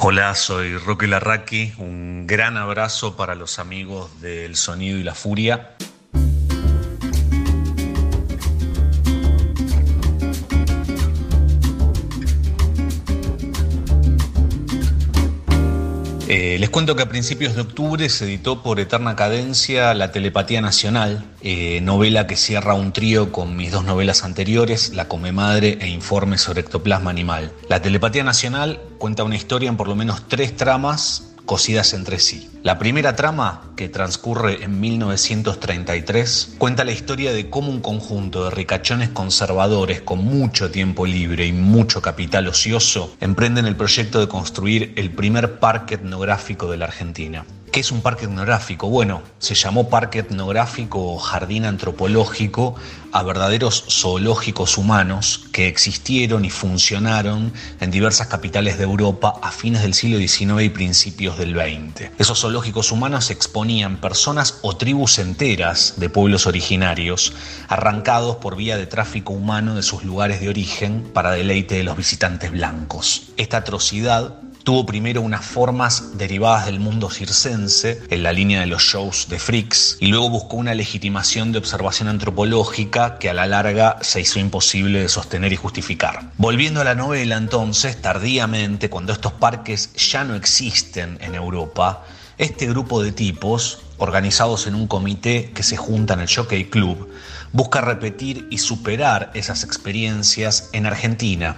Hola, soy Roque Larraqui. Un gran abrazo para los amigos del Sonido y la Furia. Eh, les cuento que a principios de octubre se editó por Eterna Cadencia La Telepatía Nacional, eh, novela que cierra un trío con mis dos novelas anteriores, La Come Madre e Informe sobre Ectoplasma Animal. La Telepatía Nacional cuenta una historia en por lo menos tres tramas cosidas entre sí. La primera trama, que transcurre en 1933, cuenta la historia de cómo un conjunto de ricachones conservadores con mucho tiempo libre y mucho capital ocioso emprenden el proyecto de construir el primer parque etnográfico de la Argentina. ¿Qué es un parque etnográfico? Bueno, se llamó parque etnográfico o jardín antropológico a verdaderos zoológicos humanos que existieron y funcionaron en diversas capitales de Europa a fines del siglo XIX y principios del XX. Esos zoológicos humanos exponían personas o tribus enteras de pueblos originarios arrancados por vía de tráfico humano de sus lugares de origen para deleite de los visitantes blancos. Esta atrocidad tuvo primero unas formas derivadas del mundo circense, en la línea de los shows de freaks, y luego buscó una legitimación de observación antropológica que a la larga se hizo imposible de sostener y justificar. Volviendo a la novela entonces, tardíamente, cuando estos parques ya no existen en Europa, este grupo de tipos, organizados en un comité que se junta en el Jockey Club, busca repetir y superar esas experiencias en Argentina,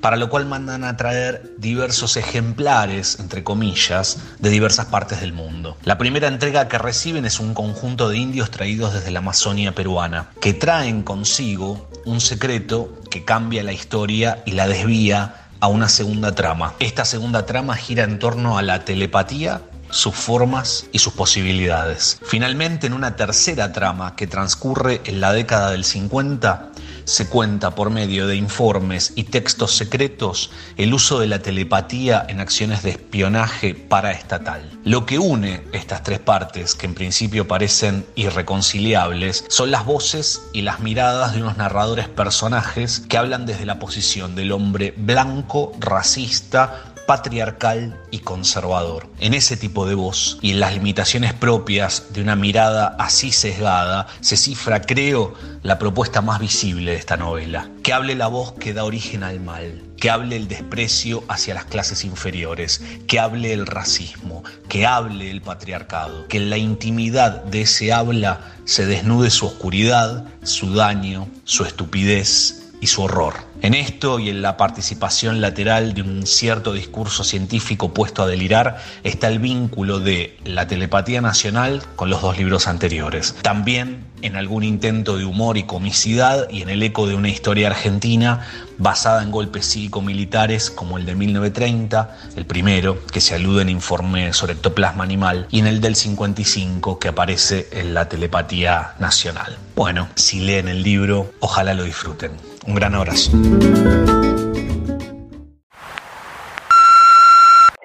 para lo cual mandan a traer diversos ejemplares, entre comillas, de diversas partes del mundo. La primera entrega que reciben es un conjunto de indios traídos desde la Amazonia peruana, que traen consigo un secreto que cambia la historia y la desvía a una segunda trama. Esta segunda trama gira en torno a la telepatía sus formas y sus posibilidades. Finalmente, en una tercera trama que transcurre en la década del 50, se cuenta por medio de informes y textos secretos el uso de la telepatía en acciones de espionaje paraestatal. Lo que une estas tres partes, que en principio parecen irreconciliables, son las voces y las miradas de unos narradores personajes que hablan desde la posición del hombre blanco, racista, patriarcal y conservador. En ese tipo de voz y en las limitaciones propias de una mirada así sesgada, se cifra, creo, la propuesta más visible de esta novela. Que hable la voz que da origen al mal, que hable el desprecio hacia las clases inferiores, que hable el racismo, que hable el patriarcado, que en la intimidad de ese habla se desnude su oscuridad, su daño, su estupidez y su horror. En esto y en la participación lateral de un cierto discurso científico puesto a delirar está el vínculo de la telepatía nacional con los dos libros anteriores. También en algún intento de humor y comicidad y en el eco de una historia argentina basada en golpes cívico-militares como el de 1930, el primero, que se alude en informe sobre ectoplasma animal, y en el del 55, que aparece en la telepatía nacional. Bueno, si leen el libro, ojalá lo disfruten. Un gran abrazo.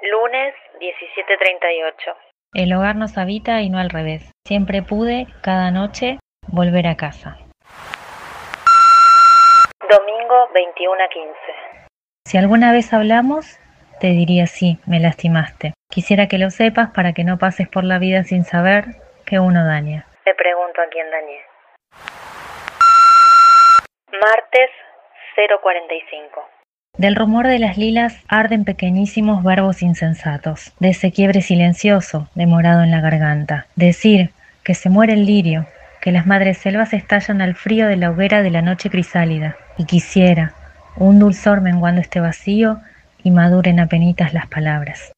Lunes 17:38. El hogar nos habita y no al revés. Siempre pude, cada noche, volver a casa. Domingo 21:15. Si alguna vez hablamos, te diría sí, me lastimaste. Quisiera que lo sepas para que no pases por la vida sin saber que uno daña. Te pregunto a quién dañé. Martes 045. Del rumor de las lilas arden pequeñísimos verbos insensatos, de ese quiebre silencioso demorado en la garganta. Decir que se muere el lirio, que las madres selvas estallan al frío de la hoguera de la noche crisálida, y quisiera un dulzor menguando este vacío y maduren apenitas las palabras.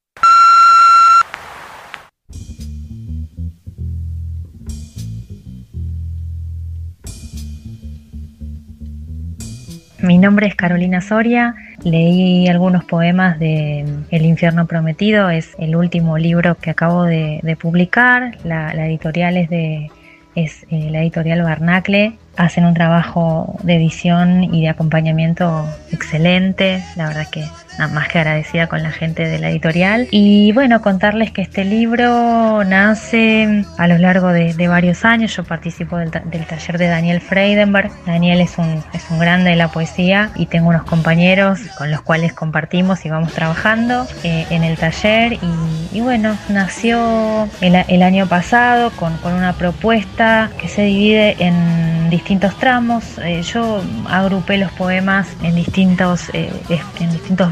Mi nombre es Carolina Soria, leí algunos poemas de El infierno prometido, es el último libro que acabo de, publicar, la, editorial es de es eh, la editorial Barnacle. Hacen un trabajo de edición y de acompañamiento excelente, la verdad que más que agradecida con la gente de la editorial. Y bueno, contarles que este libro nace a lo largo de, varios años, yo participo del, taller de Daniel Freidenberg, Daniel es un, es un grande de la poesía y tengo unos compañeros con los cuales compartimos y vamos trabajando eh, en el taller y, bueno, nació el, año pasado con, con una propuesta que se divide en distintos tramos. Eh, yo agrupé los poemas en distintos, eh, en distintos.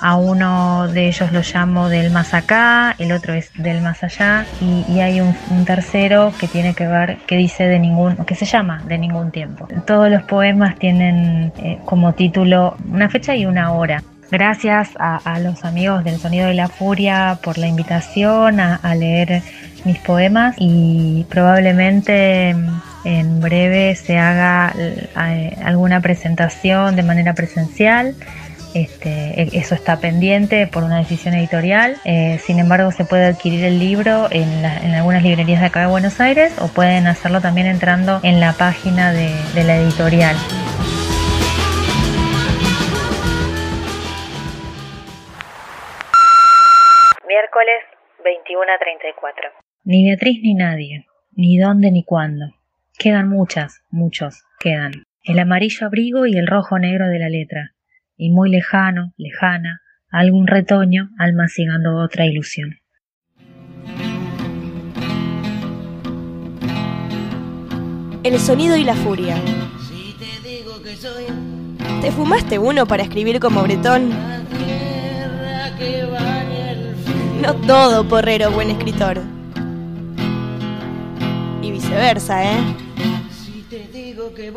A uno de ellos lo llamo del más acá, el otro es del más allá y, hay un, tercero que tiene que ver, que dice de ningún, que se llama de ningún tiempo. Todos los poemas tienen eh, como título una fecha y una hora. Gracias a, los amigos del Sonido de la Furia por la invitación a, a leer mis poemas y probablemente en breve se haga eh, alguna presentación de manera presencial. Este, e, eso está pendiente por una decisión editorial. Eh, sin embargo, se puede adquirir el libro en, algunas librerías de acá de Buenos Aires o pueden hacerlo también entrando en la página de, de la editorial. Miércoles 21 a 34. Ni Beatriz ni nadie, ni dónde ni cuándo. Quedan muchas, muchos, quedan. El amarillo abrigo y el rojo negro de la letra. Y muy lejano, lejana, algún retoño almacenando otra ilusión. El sonido y la furia. ¿Te fumaste uno para escribir como Bretón? No todo porrero buen escritor. Y viceversa, ¿eh? que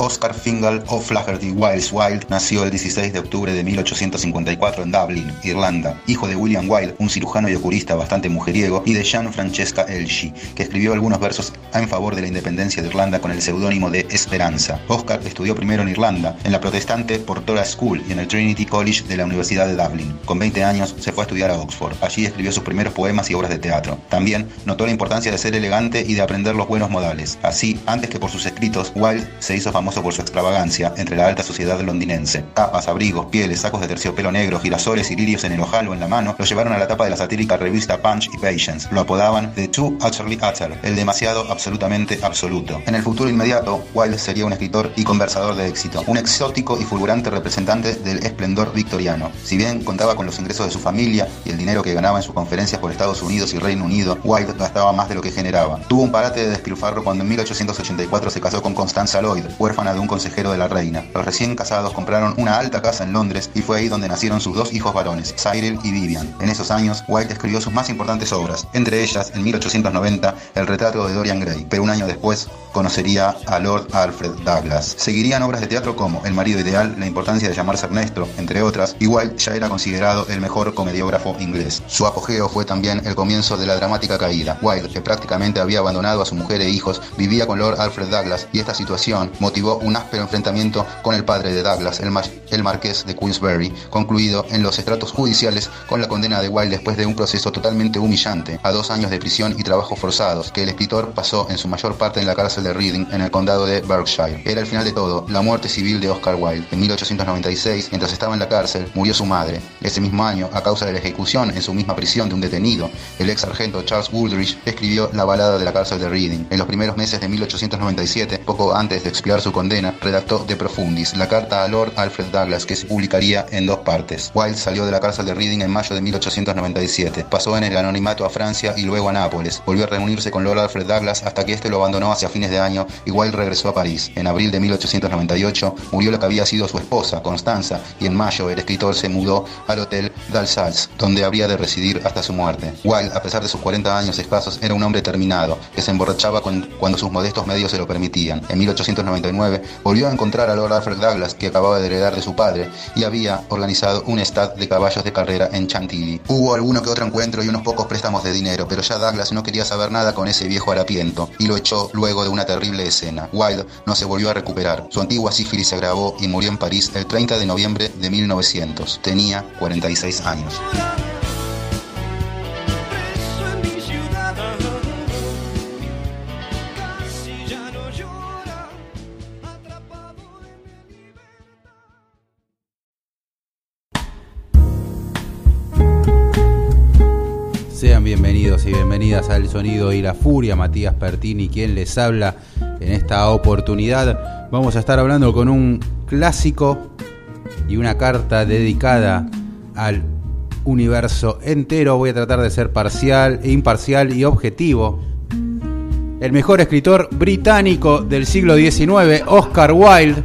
Oscar Fingal O'Flaherty Wiles Wilde nació el 16 de octubre de 1854 en Dublin, Irlanda, hijo de William Wilde, un cirujano y oculista bastante mujeriego, y de Jean Francesca Elshi, que escribió algunos versos en favor de la independencia de Irlanda con el seudónimo de Esperanza. Oscar estudió primero en Irlanda, en la protestante Portora School y en el Trinity College de la Universidad de Dublin. Con 20 años se fue a estudiar a Oxford. Allí escribió sus primeros poemas y obras de teatro. También notó la importancia de ser elegante y de aprender los buenos modales. Así, antes que por sus escritos, Wilde se hizo famoso por su extravagancia entre la alta sociedad londinense. Capas, abrigos, pieles, sacos de terciopelo negro, girasoles y lirios en el ojal o en la mano lo llevaron a la tapa de la satírica revista Punch y Patience. Lo apodaban The Too Utterly Utter, el demasiado absolutamente absoluto. En el futuro inmediato, Wilde sería un escritor y conversador de éxito, un exótico y fulgurante representante del esplendor victoriano. Si bien contaba con los ingresos de su familia y el dinero que ganaba en sus conferencias por Estados Unidos y Reino Unido, Wilde gastaba más de lo que generaba. Tuvo un parate de despilfarro cuando en 1884 se casó con Constanza Lloyd, huérfana de un consejero de la reina. Los recién casados compraron una alta casa en Londres y fue ahí donde nacieron sus dos hijos varones, Cyril y Vivian. En esos años, White escribió sus más importantes obras, entre ellas, en 1890, el retrato de Dorian Gray, pero un año después conocería a Lord Alfred Douglas. Seguirían obras de teatro como El marido ideal, La importancia de llamarse Ernesto, entre otras, y White ya era considerado el mejor comediógrafo inglés. Su apogeo fue también el comienzo de la dramática caída. Wilde, que prácticamente había abandonado a su mujer e hijos, vivía con Lord Alfred Douglas y esta situación motivó un áspero enfrentamiento con el padre de Douglas, el, el marqués de Queensberry, concluido en los estratos judiciales con la condena de Wilde después de un proceso totalmente humillante a dos años de prisión y trabajos forzados, que el escritor pasó en su mayor parte en la cárcel de Reading, en el condado de Berkshire. Era el final de todo, la muerte civil de Oscar Wilde. En 1896, mientras estaba en la cárcel, murió su madre. Ese mismo año, a causa de la ejecución en su misma prisión de un detenido, el ex sargento Charles Woolridge escribió La balada de la cárcel de Reading. En los primeros meses de 1897, poco antes de expiar su condena, redactó De Profundis, la carta a Lord Alfred Douglas que se publicaría en dos partes. Wilde salió de la cárcel de Reading en mayo de 1897, pasó en el anonimato a Francia y luego a Nápoles, volvió a reunirse con Lord Alfred Douglas hasta que este lo abandonó hacia fines de año y Wilde regresó a París. En abril de 1898 murió la que había sido su esposa, Constanza, y en mayo el escritor se mudó al Hotel d'Alsace, donde habría de residir hasta su muerte. Wilde, a pesar de sus 40 años escasos, era un hombre terminado, que se emborrachaba cuando sus modestos medios se lo permitían. En 1899 volvió a encontrar a Lord Alfred Douglas, que acababa de heredar de su padre, y había organizado un estad de caballos de carrera en Chantilly. Hubo alguno que otro encuentro y unos pocos préstamos de dinero, pero ya Douglas no quería saber nada con ese viejo harapiento, y lo echó luego de una terrible escena. Wilde no se volvió a recuperar. Su antigua sífilis se agravó y murió en París el 30 de noviembre de 1900. Tenía 46 años. Al Sonido y la Furia, Matías Pertini, quien les habla en esta oportunidad. Vamos a estar hablando con un clásico y una carta dedicada al universo entero. Voy a tratar de ser parcial, imparcial y objetivo. El mejor escritor británico del siglo XIX, Oscar Wilde.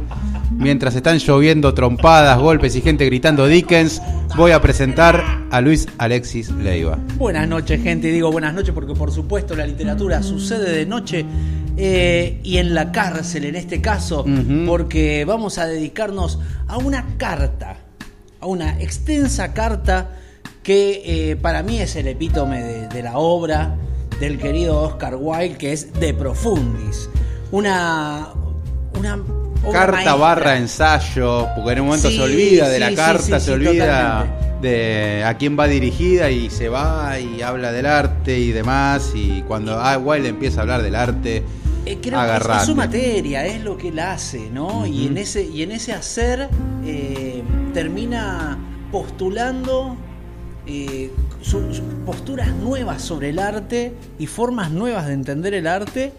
Mientras están lloviendo trompadas, golpes y gente gritando Dickens, voy a presentar a Luis Alexis Leiva. Buenas noches, gente. Y digo buenas noches porque, por supuesto, la literatura sucede de noche eh, y en la cárcel, en este caso, porque vamos a dedicarnos a una carta, a una extensa carta que eh, para mí es el epítome de, de la obra del querido Oscar Wilde, que es De Profundis. Una. una obra Carta maestra. barra ensayo, porque en un momento Sí, se olvida de sí, la carta, sí, se olvida totalmente. de a quién va dirigida y se va y habla del arte y demás. Y cuando ah, Wilde empieza a hablar del arte, Eh, creo que es- su materia, es lo que él hace, ¿no? Y en ese, y en ese hacer eh, termina postulando eh, su- su- posturas nuevas sobre el arte y formas nuevas de entender el arte.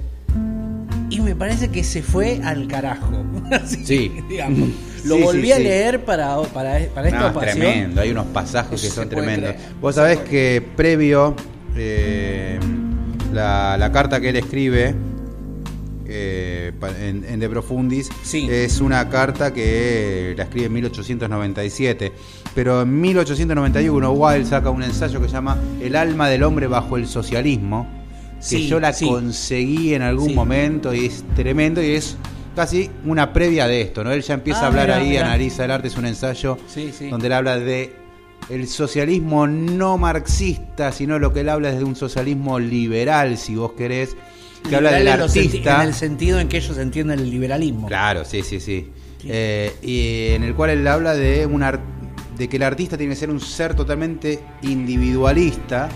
Y me parece que se fue al carajo. Así, Sí. digamos. Lo Sí, sí, volví a leer para, para, para esta No, es tremendo, hay unos pasajes que son tremendos. creer. Vos sabés que previo eh, la, la carta que él escribe eh, en, en De Profundis es una carta que la escribe en 1897. Pero en 1891 Wilde saca un ensayo que se llama El alma del hombre bajo el socialismo. Que Sí, yo la sí. conseguí en algún Sí. momento y es tremendo y es casi una previa de esto, ¿no? Él ya empieza Ah, a hablar mirá, ahí, mirá. analiza el arte, es un ensayo donde él habla de el socialismo no marxista, sino lo que él habla es de un socialismo liberal, si vos querés, que habla del artista. En el sentido en que ellos entienden el liberalismo. Claro, sí, sí, sí. Eh, y en el cual él habla de un de que el artista tiene que ser un ser totalmente individualista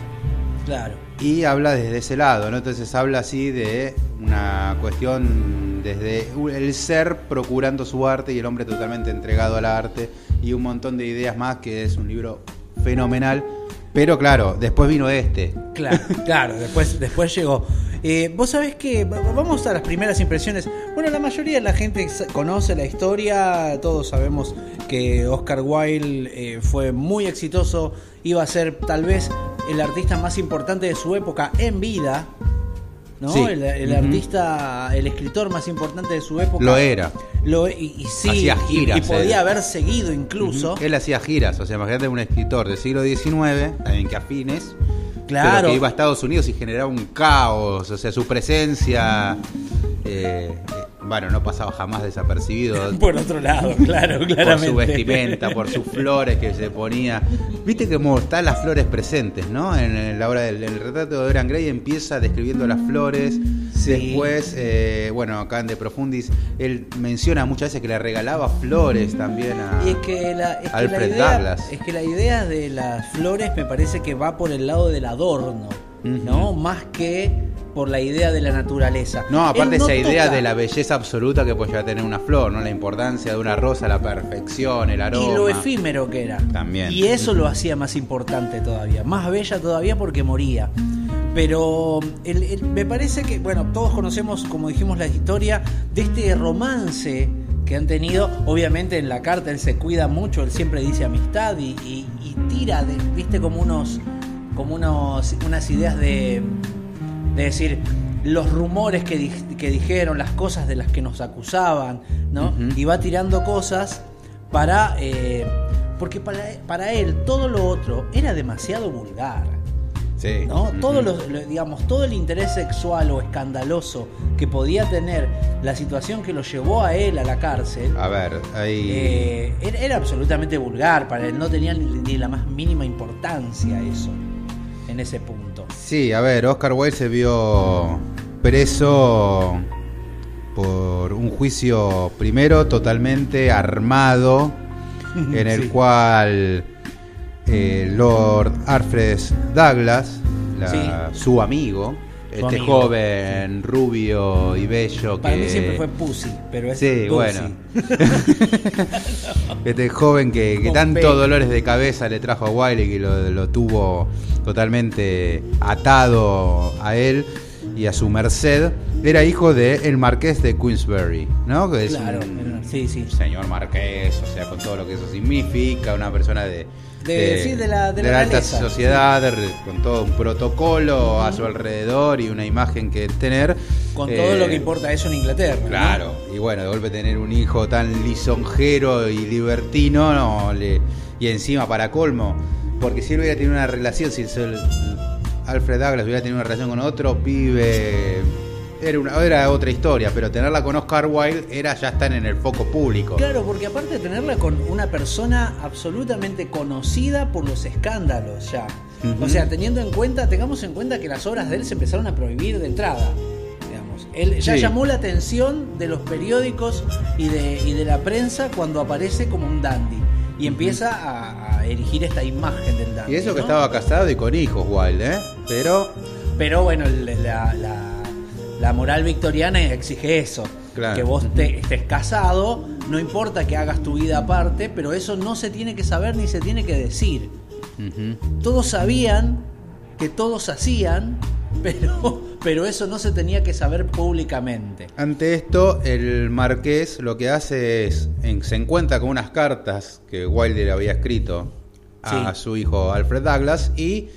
Claro. Y habla desde ese lado, ¿no? Entonces habla así de una cuestión desde el ser procurando su arte y el hombre totalmente entregado al arte y un montón de ideas más que es un libro fenomenal. Pero claro, después vino este. Claro, claro, después, después llegó. Eh, Vos sabés que va- vamos a las primeras impresiones. Bueno, la mayoría de la gente conoce la historia, todos sabemos que Oscar Wilde eh, fue muy exitoso, iba a ser tal vez el artista más importante de su época en vida. ¿no? Sí. El, artista, el escritor más importante de su época. Lo era. Lo, y, y sí, Hacía giras, y, podía él. haber seguido incluso. Él hacía giras, o sea, imagínate un escritor del siglo XIX, también que afines, Claro. pero que iba a Estados Unidos y generaba un caos, o sea, su presencia, eh, eh, bueno, no pasaba jamás desapercibido. Por otro lado, claro, por claramente. su vestimenta, por sus flores que se ponía. Viste cómo están las flores presentes, ¿no? En la obra del el retrato de Dorian Gray empieza describiendo las flores. Sí. Después, eh, bueno, acá en De Profundis, él menciona muchas veces que le regalaba flores también a. Y es que la, es que la idea, Douglas. es que la idea de las flores me parece que va por el lado del adorno, ¿no? Más que por la idea de la naturaleza. No, aparte no esa idea toca- de la belleza absoluta que puede llegar a tener una flor, ¿no? La importancia de una rosa, la perfección, el aroma. y lo efímero que era. También. Y eso lo hacía más importante todavía, más bella todavía porque moría. Pero el- el- me parece que, bueno, todos conocemos, como dijimos, la historia de este romance que han tenido. Obviamente en la carta él se cuida mucho, él siempre dice amistad y, y- y tira, de, viste, como unos, como unos, unas ideas de, de decir los rumores que, di- que dijeron, las cosas de las que nos acusaban, ¿no? Y va tirando cosas para... eh, porque para, para él todo lo otro era demasiado vulgar. Sí. ¿no? Ujú. Todo lo- lo- digamos, todo el interés sexual o escandaloso que podía tener la situación que lo llevó a él a la cárcel A ver, ahí. eh, era, era absolutamente vulgar para él, no tenía ni, ni la más mínima importancia eso en ese punto. Sí, a ver, Oscar Wilde se vio preso por un juicio primero totalmente armado, en el Sí. cual eh, Lord Alfred Douglas, la- su amigo, Su este amigo, joven rubio y bello Para que mí siempre fue Pussy, pero es Sí, Pussy. bueno. Este joven que, que P. dolores de cabeza le trajo a Wiley, que lo, lo tuvo totalmente atado a él y a su merced, era hijo de el marqués de Queensberry, ¿no? Que es Claro, un sí, sí. señor marqués, o sea, con todo lo que eso significa, una persona de... De- sí, de la- de la alta sociedad, con todo un protocolo a su alrededor y una imagen que tener. Con todo lo Eh, que importa eso en Inglaterra. ¿no? Claro, y bueno, de golpe tener un hijo tan lisonjero y libertino, no, le- y encima para colmo, porque si él hubiera tenido una relación, si el- Alfred Douglas hubiera tenido una relación con otro pibe, era, una, era otra historia, pero tenerla con Oscar Wilde era ya estar en el foco público. Claro, porque aparte de tenerla con una persona absolutamente conocida por los escándalos ya. O sea, teniendo en cuenta, tengamos en cuenta que las obras de él se empezaron a prohibir de entrada. Digamos. Él ya Sí. llamó la atención de los periódicos y de, y de la prensa cuando aparece como un dandy. Y empieza a, a erigir esta imagen del dandy. Y eso que estaba casado y con hijos Wilde, ¿eh? Pero, Pero bueno, la- la moral victoriana exige eso. Claro. Que vos te- estés casado, no importa que hagas tu vida aparte, pero eso no se tiene que saber ni se tiene que decir. Todos sabían que todos hacían, pero, pero eso no se tenía que saber públicamente. Ante esto, el marqués lo que hace es, en- se encuentra con unas cartas que Wilder había escrito a Sí. su hijo Alfred Douglas y,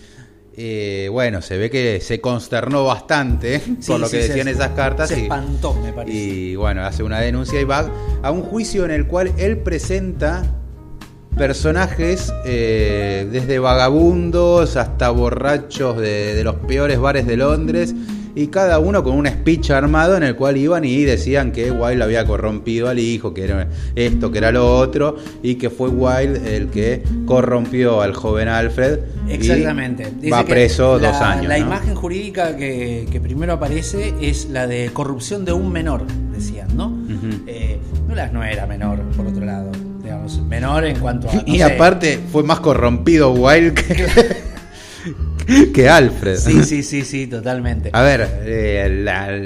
eh, bueno, se ve que se consternó bastante Sí, por lo sí, que se- decían esas cartas Se y, espantó, me parece. y, bueno, hace una denuncia y va a un juicio en el cual él presenta personajes eh, desde vagabundos hasta borrachos de, de los peores bares de Londres y cada uno con un speech armado en el cual iban y decían que Wilde había corrompido al hijo, que era esto, que era lo otro y que fue Wilde el que corrompió al joven Alfred Exactamente. Va preso la- dos años. La ¿no? imagen jurídica que, que primero aparece es la de corrupción de un menor, decían, ¿no? Ujú. Eh, Douglas no era menor, por otro lado. Digamos, menor en cuanto a. no y sé. aparte fue más corrompido Wilde que, que Alfred. Sí, sí, sí, sí, totalmente. A ver, eh, la-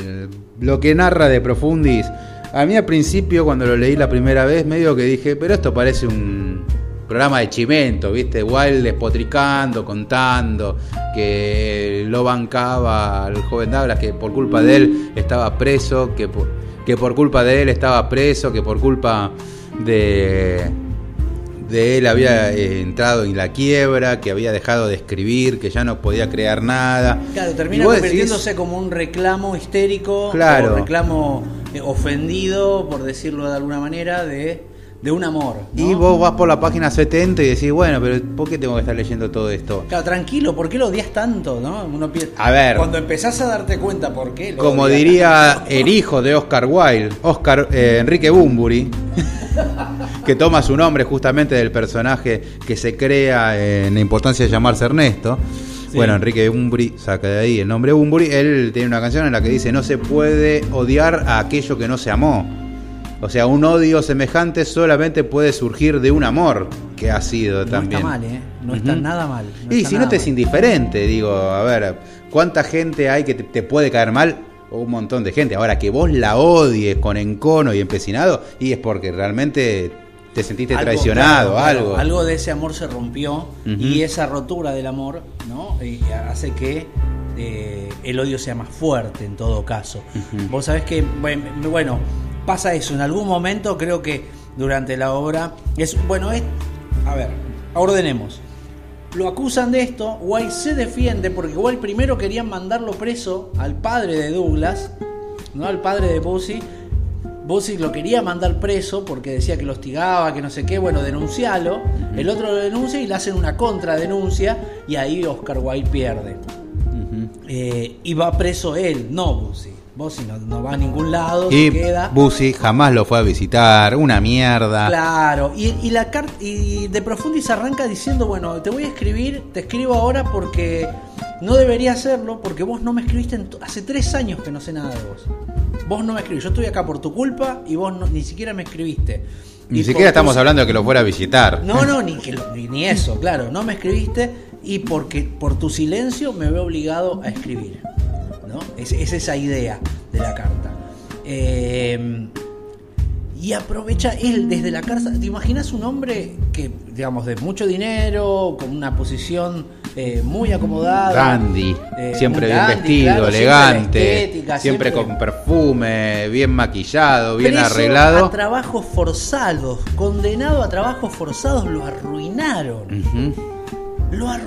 lo que narra de Profundis, a mí al principio cuando lo leí la primera vez, medio que dije, pero esto parece un programa de chimento, ¿viste? Wild despotricando, contando que lo bancaba al joven Douglas, que por culpa de él estaba preso, que por, que por culpa de él estaba preso, que por culpa de de él había eh, entrado en la quiebra, que había dejado de escribir, que ya no podía crear nada. Claro, termina decís- convirtiéndose como un reclamo histérico, Claro. o reclamo eh, ofendido, por decirlo de alguna manera, de, de un amor. ¿no? Y vos vas por la página 70 y decís, bueno, pero ¿por qué tengo que estar leyendo todo esto? Claro, tranquilo, ¿por qué lo odias tanto? ¿no? Uno piensa- A ver. Cuando empezás a darte cuenta por qué. lo Como diría tanto. el hijo de Oscar Wilde, Oscar eh, Enrique Bumburi, que toma su nombre justamente del personaje que se crea en la importancia de llamarse Ernesto. Sí. Bueno, Enrique Bumburi saca de ahí el nombre Bumburi. Él tiene una canción en la que dice: No se puede odiar a aquello que no se amó. O sea, un odio semejante solamente puede surgir de un amor que ha sido No también. está mal, ¿eh? No está nada mal. no y si no te es indiferente, digo, a ver, ¿cuánta gente hay que te, te puede caer mal? Un montón de gente. Ahora, que vos la odies con encono y empecinado, y es porque realmente te sentiste Algo, traicionado, claro, claro, algo. Algo de ese amor se rompió y esa rotura del amor, ¿no? Y hace que eh, el odio sea más fuerte en todo caso. Vos sabés que, bueno, pasa eso. En algún momento creo que durante la obra es, bueno, es, a ver, ordenemos. Lo acusan de esto, White se defiende porque igual primero querían mandarlo preso al padre de Douglas, no al padre de Pussy Bossi lo quería mandar preso porque decía que lo hostigaba, que no sé qué, bueno, denuncialo. El otro lo denuncia y le hacen una contradenuncia y ahí Oscar Wilde pierde. Eh, y va preso él, no Bossi. Bossi no, va a ningún lado, y se queda. Bussi jamás lo fue a visitar, una mierda. Claro, y, la carta y de Profundis arranca diciendo, bueno, te voy a escribir, te escribo ahora porque no debería hacerlo, porque vos no me escribiste hace tres años que no sé nada de vos. Vos no me escribís, yo estoy acá por tu culpa y vos ni siquiera me escribiste. Ni siquiera estamos hablando de que lo fuera a visitar. No, no, ni, que ni eso, claro, no me escribiste y porque por tu silencio me veo obligado a escribir. ¿No? Es, es esa idea de la carta. Eh, y aprovecha él desde la cárcel. ¿Te imaginas un hombre que, digamos, de mucho dinero, con una posición eh, muy acomodada? Dandy, eh, siempre bien vestido, elegante, siempre, con perfume, bien maquillado, bien arreglado. A trabajos forzados, condenado a trabajos forzados, lo arruinaron. Lo arruinaron.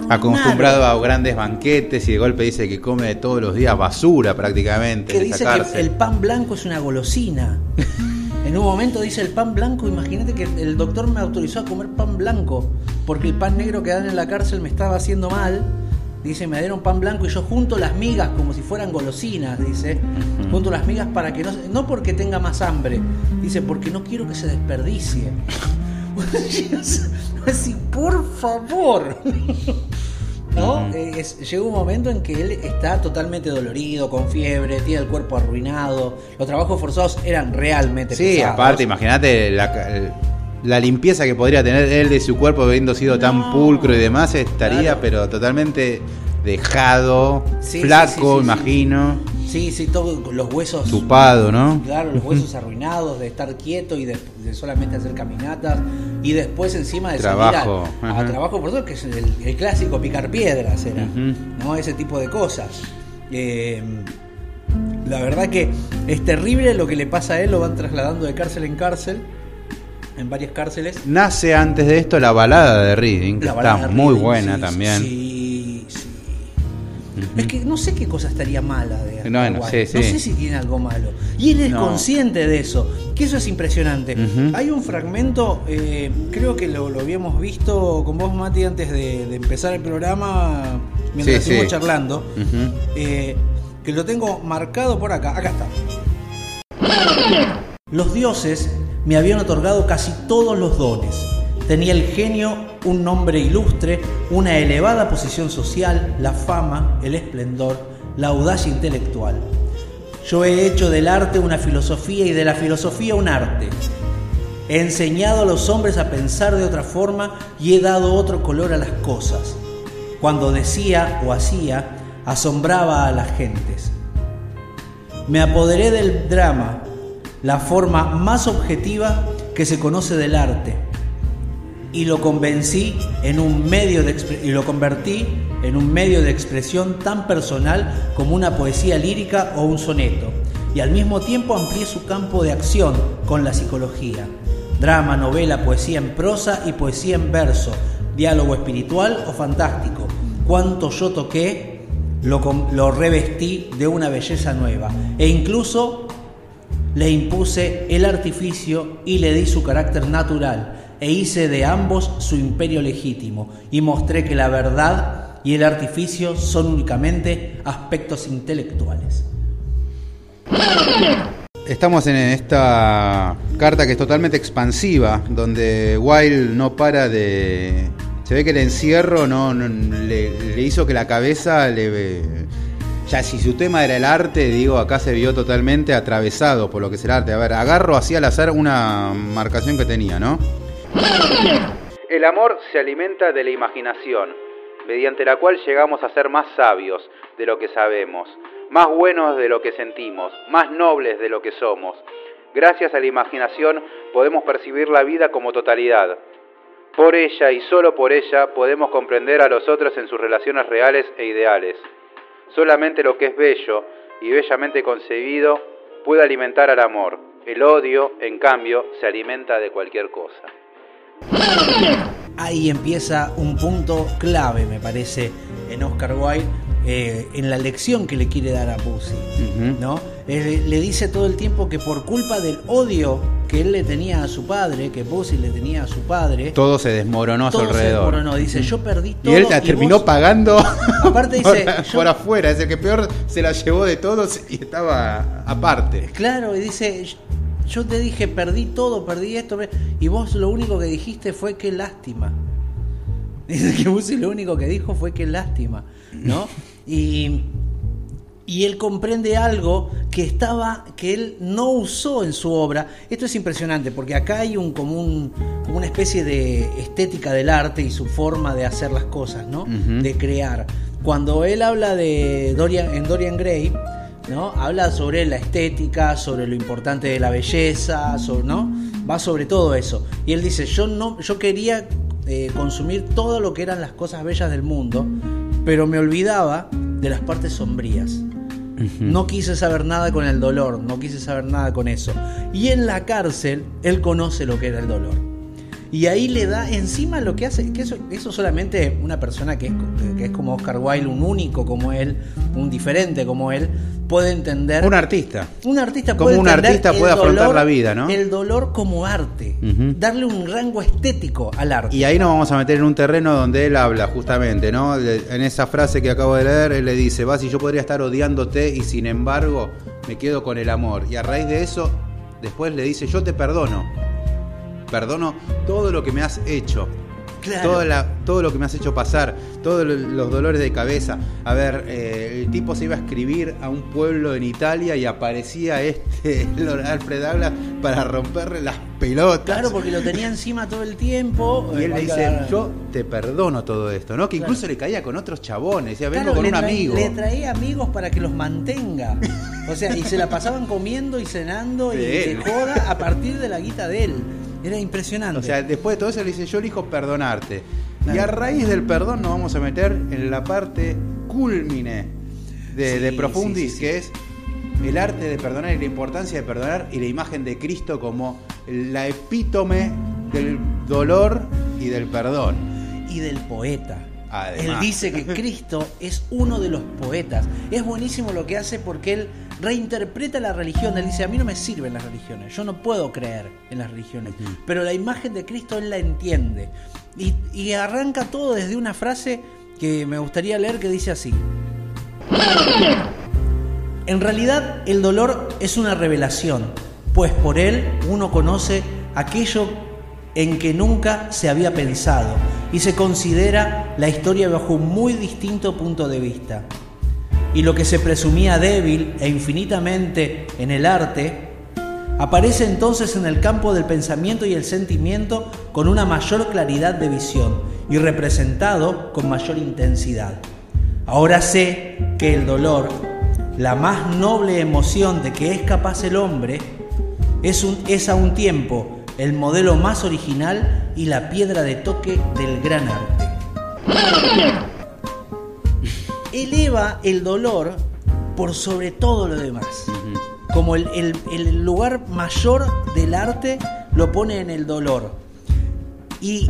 Acostumbrado a grandes banquetes y de golpe dice que come todos los días basura prácticamente. Que dice que el pan blanco es una golosina. En un momento dice el pan blanco, imagínate que el doctor me autorizó a comer pan blanco, porque el pan negro que dan en la cárcel me estaba haciendo mal. Dice, me dieron pan blanco y yo junto las migas como si fueran golosinas, dice. Junto las migas para que no... No porque tenga más hambre, dice, porque no quiero que se desperdicie. Así, por favor. ¿no? Eh, llega un momento en que él está totalmente dolorido, con fiebre, tiene el cuerpo arruinado. Los trabajos forzados eran realmente Sí, aparte, imagínate la, limpieza que podría tener él de su cuerpo habiendo sido tan pulcro y demás, estaría pero totalmente dejado, flaco, imagino. Sí, sí, todos los huesos. Tupado, ¿no? Claro, los huesos arruinados de estar quieto y de, solamente hacer caminatas. Y después encima de trabajo, salir a, trabajo por todo, que es el, clásico picar piedras, era. ¿No? Ese tipo de cosas. Eh, la verdad que es terrible lo que le pasa a él, lo van trasladando de cárcel en cárcel en varias cárceles. Nace antes de esto la balada de Reading, que está muy buena también. Sí, es que no sé qué cosa estaría mala de no, no, sé si tiene algo malo. Y él es consciente de eso, que eso es impresionante. Hay un fragmento, eh, creo que lo, habíamos visto con vos, Mati, antes de, empezar el programa, mientras estuvimos charlando, eh, que lo tengo marcado por acá. Acá está. Los dioses me habían otorgado casi todos los dones Tenía el genio un nombre ilustre, una elevada posición social, la fama, el esplendor, la audacia intelectual. Yo he hecho del arte una filosofía y de la filosofía un arte. He enseñado a los hombres a pensar de otra forma y he dado otro color a las cosas. Cuando decía o hacía, asombraba a las gentes. Me apoderé del drama, la forma más objetiva que se conoce del arte y lo convencí en un medio y lo convertí en un medio de expresión tan personal como una poesía lírica o un soneto. Y al mismo tiempo amplié su campo de acción con la psicología. Drama novela poesía en prosa y poesía en verso diálogo espiritual o fantástico. Cuanto yo toqué lo revestí de una belleza nueva. E incluso le impuse el artificio y le di su carácter natural e hice de ambos su imperio legítimo, y mostré que la verdad y el artificio son únicamente aspectos intelectuales. Estamos en esta carta que es totalmente expansiva, donde Wilde no para de... Se ve que el encierro no, le, hizo que la cabeza le... Ya si su tema era el arte, digo, acá se vio totalmente atravesado por lo que es el arte. A ver, agarro así al azar una marcación que tenía, ¿no? El amor se alimenta de la imaginación, mediante la cual llegamos a ser más sabios de lo que sabemos, más buenos de lo que sentimos, más nobles de lo que somos. Gracias a la imaginación podemos percibir la vida como totalidad. Por ella y solo por ella podemos comprender a los otros en sus relaciones reales e ideales. Solamente lo que es bello y bellamente concebido puede alimentar al amor. El odio, en cambio, se alimenta de cualquier cosa. Ahí empieza un punto clave, me parece, en Oscar Wilde, eh, en la lección que le quiere dar a Pussy. ¿no? Eh, le dice todo el tiempo que por culpa del odio que él le tenía a su padre, que Pussy le tenía a su padre, Todo se desmoronó a su todo se alrededor. desmoronó. Dice, yo perdí todo. Y él la terminó vos- pagando Aparte dice, por, yo- por afuera. Es el que peor se la llevó de todos y estaba aparte. Claro, y dice, yo te dije, perdí todo, perdí esto, y vos lo único que dijiste fue qué lástima. Dice que Bussi lo único que dijo fue qué lástima, ¿no? Y, y él comprende algo que estaba, que él no usó en su obra. Esto es impresionante, porque acá hay un como, un, como una especie de estética del arte y su forma de hacer las cosas, ¿no? De crear. Cuando él habla de Dorian, en Dorian Gray, ¿no? Habla sobre la estética, sobre lo importante de la belleza, sobre- ¿no? Va sobre todo eso. Y él dice, yo no, yo quería eh, consumir todo lo que eran las cosas bellas del mundo, pero me olvidaba de las partes sombrías. No quise saber nada con el dolor, no quise saber nada con eso. Y en la cárcel, él conoce lo que era el dolor. Y ahí le da encima lo que hace, que eso, eso solamente una persona que es, que es como Oscar Wilde, un único como él, un diferente como él, puede entender. Un artista. Un artista Como puede un artista puede afrontar la vida, ¿no? El dolor como arte. Darle un rango estético al arte. Y ahí nos vamos a meter en un terreno donde él habla justamente, ¿no? En esa frase que acabo de leer, él le dice, vas y yo podría estar odiándote y sin embargo me quedo con el amor. Y a raíz de eso, después le dice, yo te perdono. Perdono todo lo que me has hecho. Claro. Toda la- todo lo que me has hecho pasar, todos lo- los dolores de cabeza. A ver, eh, el tipo se iba a escribir a un pueblo en Italia y aparecía este Alfred Douglas para romperle las pelotas. Claro, porque lo tenía encima todo el tiempo. Y eh, él le valga dice, yo te perdono todo esto, ¿no? Que Claro. incluso le caía con otros chabones, decía, vengo Claro, con le un trae- amigo. Le traía amigos para que los mantenga. O sea, y se la pasaban comiendo y cenando y De joda a partir de la guita de él. Era impresionante. O sea, después de todo eso le dice, yo elijo perdonarte. Y a raíz del perdón nos vamos a meter en la parte cúlmine de, Sí, de Profundis, sí, sí, sí. que es el arte de perdonar y la importancia de perdonar y la imagen de Cristo como la epítome del dolor y del perdón. y del poeta. Además. Él dice que Cristo es uno de los poetas. Es buenísimo lo que hace porque él reinterpreta la religión. Él dice, a mí no me sirven las religiones, yo no puedo creer en las religiones. Pero la imagen de Cristo él la entiende. Y, y arranca todo desde una frase que me gustaría leer que dice así. En realidad el dolor es una revelación, pues por él uno conoce aquello en que nunca se había pensado y se considera la historia bajo un muy distinto punto de vista. Y lo que se presumía débil e infinitamente en el arte, aparece entonces en el campo del pensamiento y el sentimiento con una mayor claridad de visión y representado con mayor intensidad. Ahora sé que el dolor, la más noble emoción de que es capaz el hombre, es, es a un tiempo el modelo más original y la piedra de toque del gran arte. Eleva el dolor por sobre todo lo demás. Como el, el- lugar mayor del arte lo pone en el dolor. Y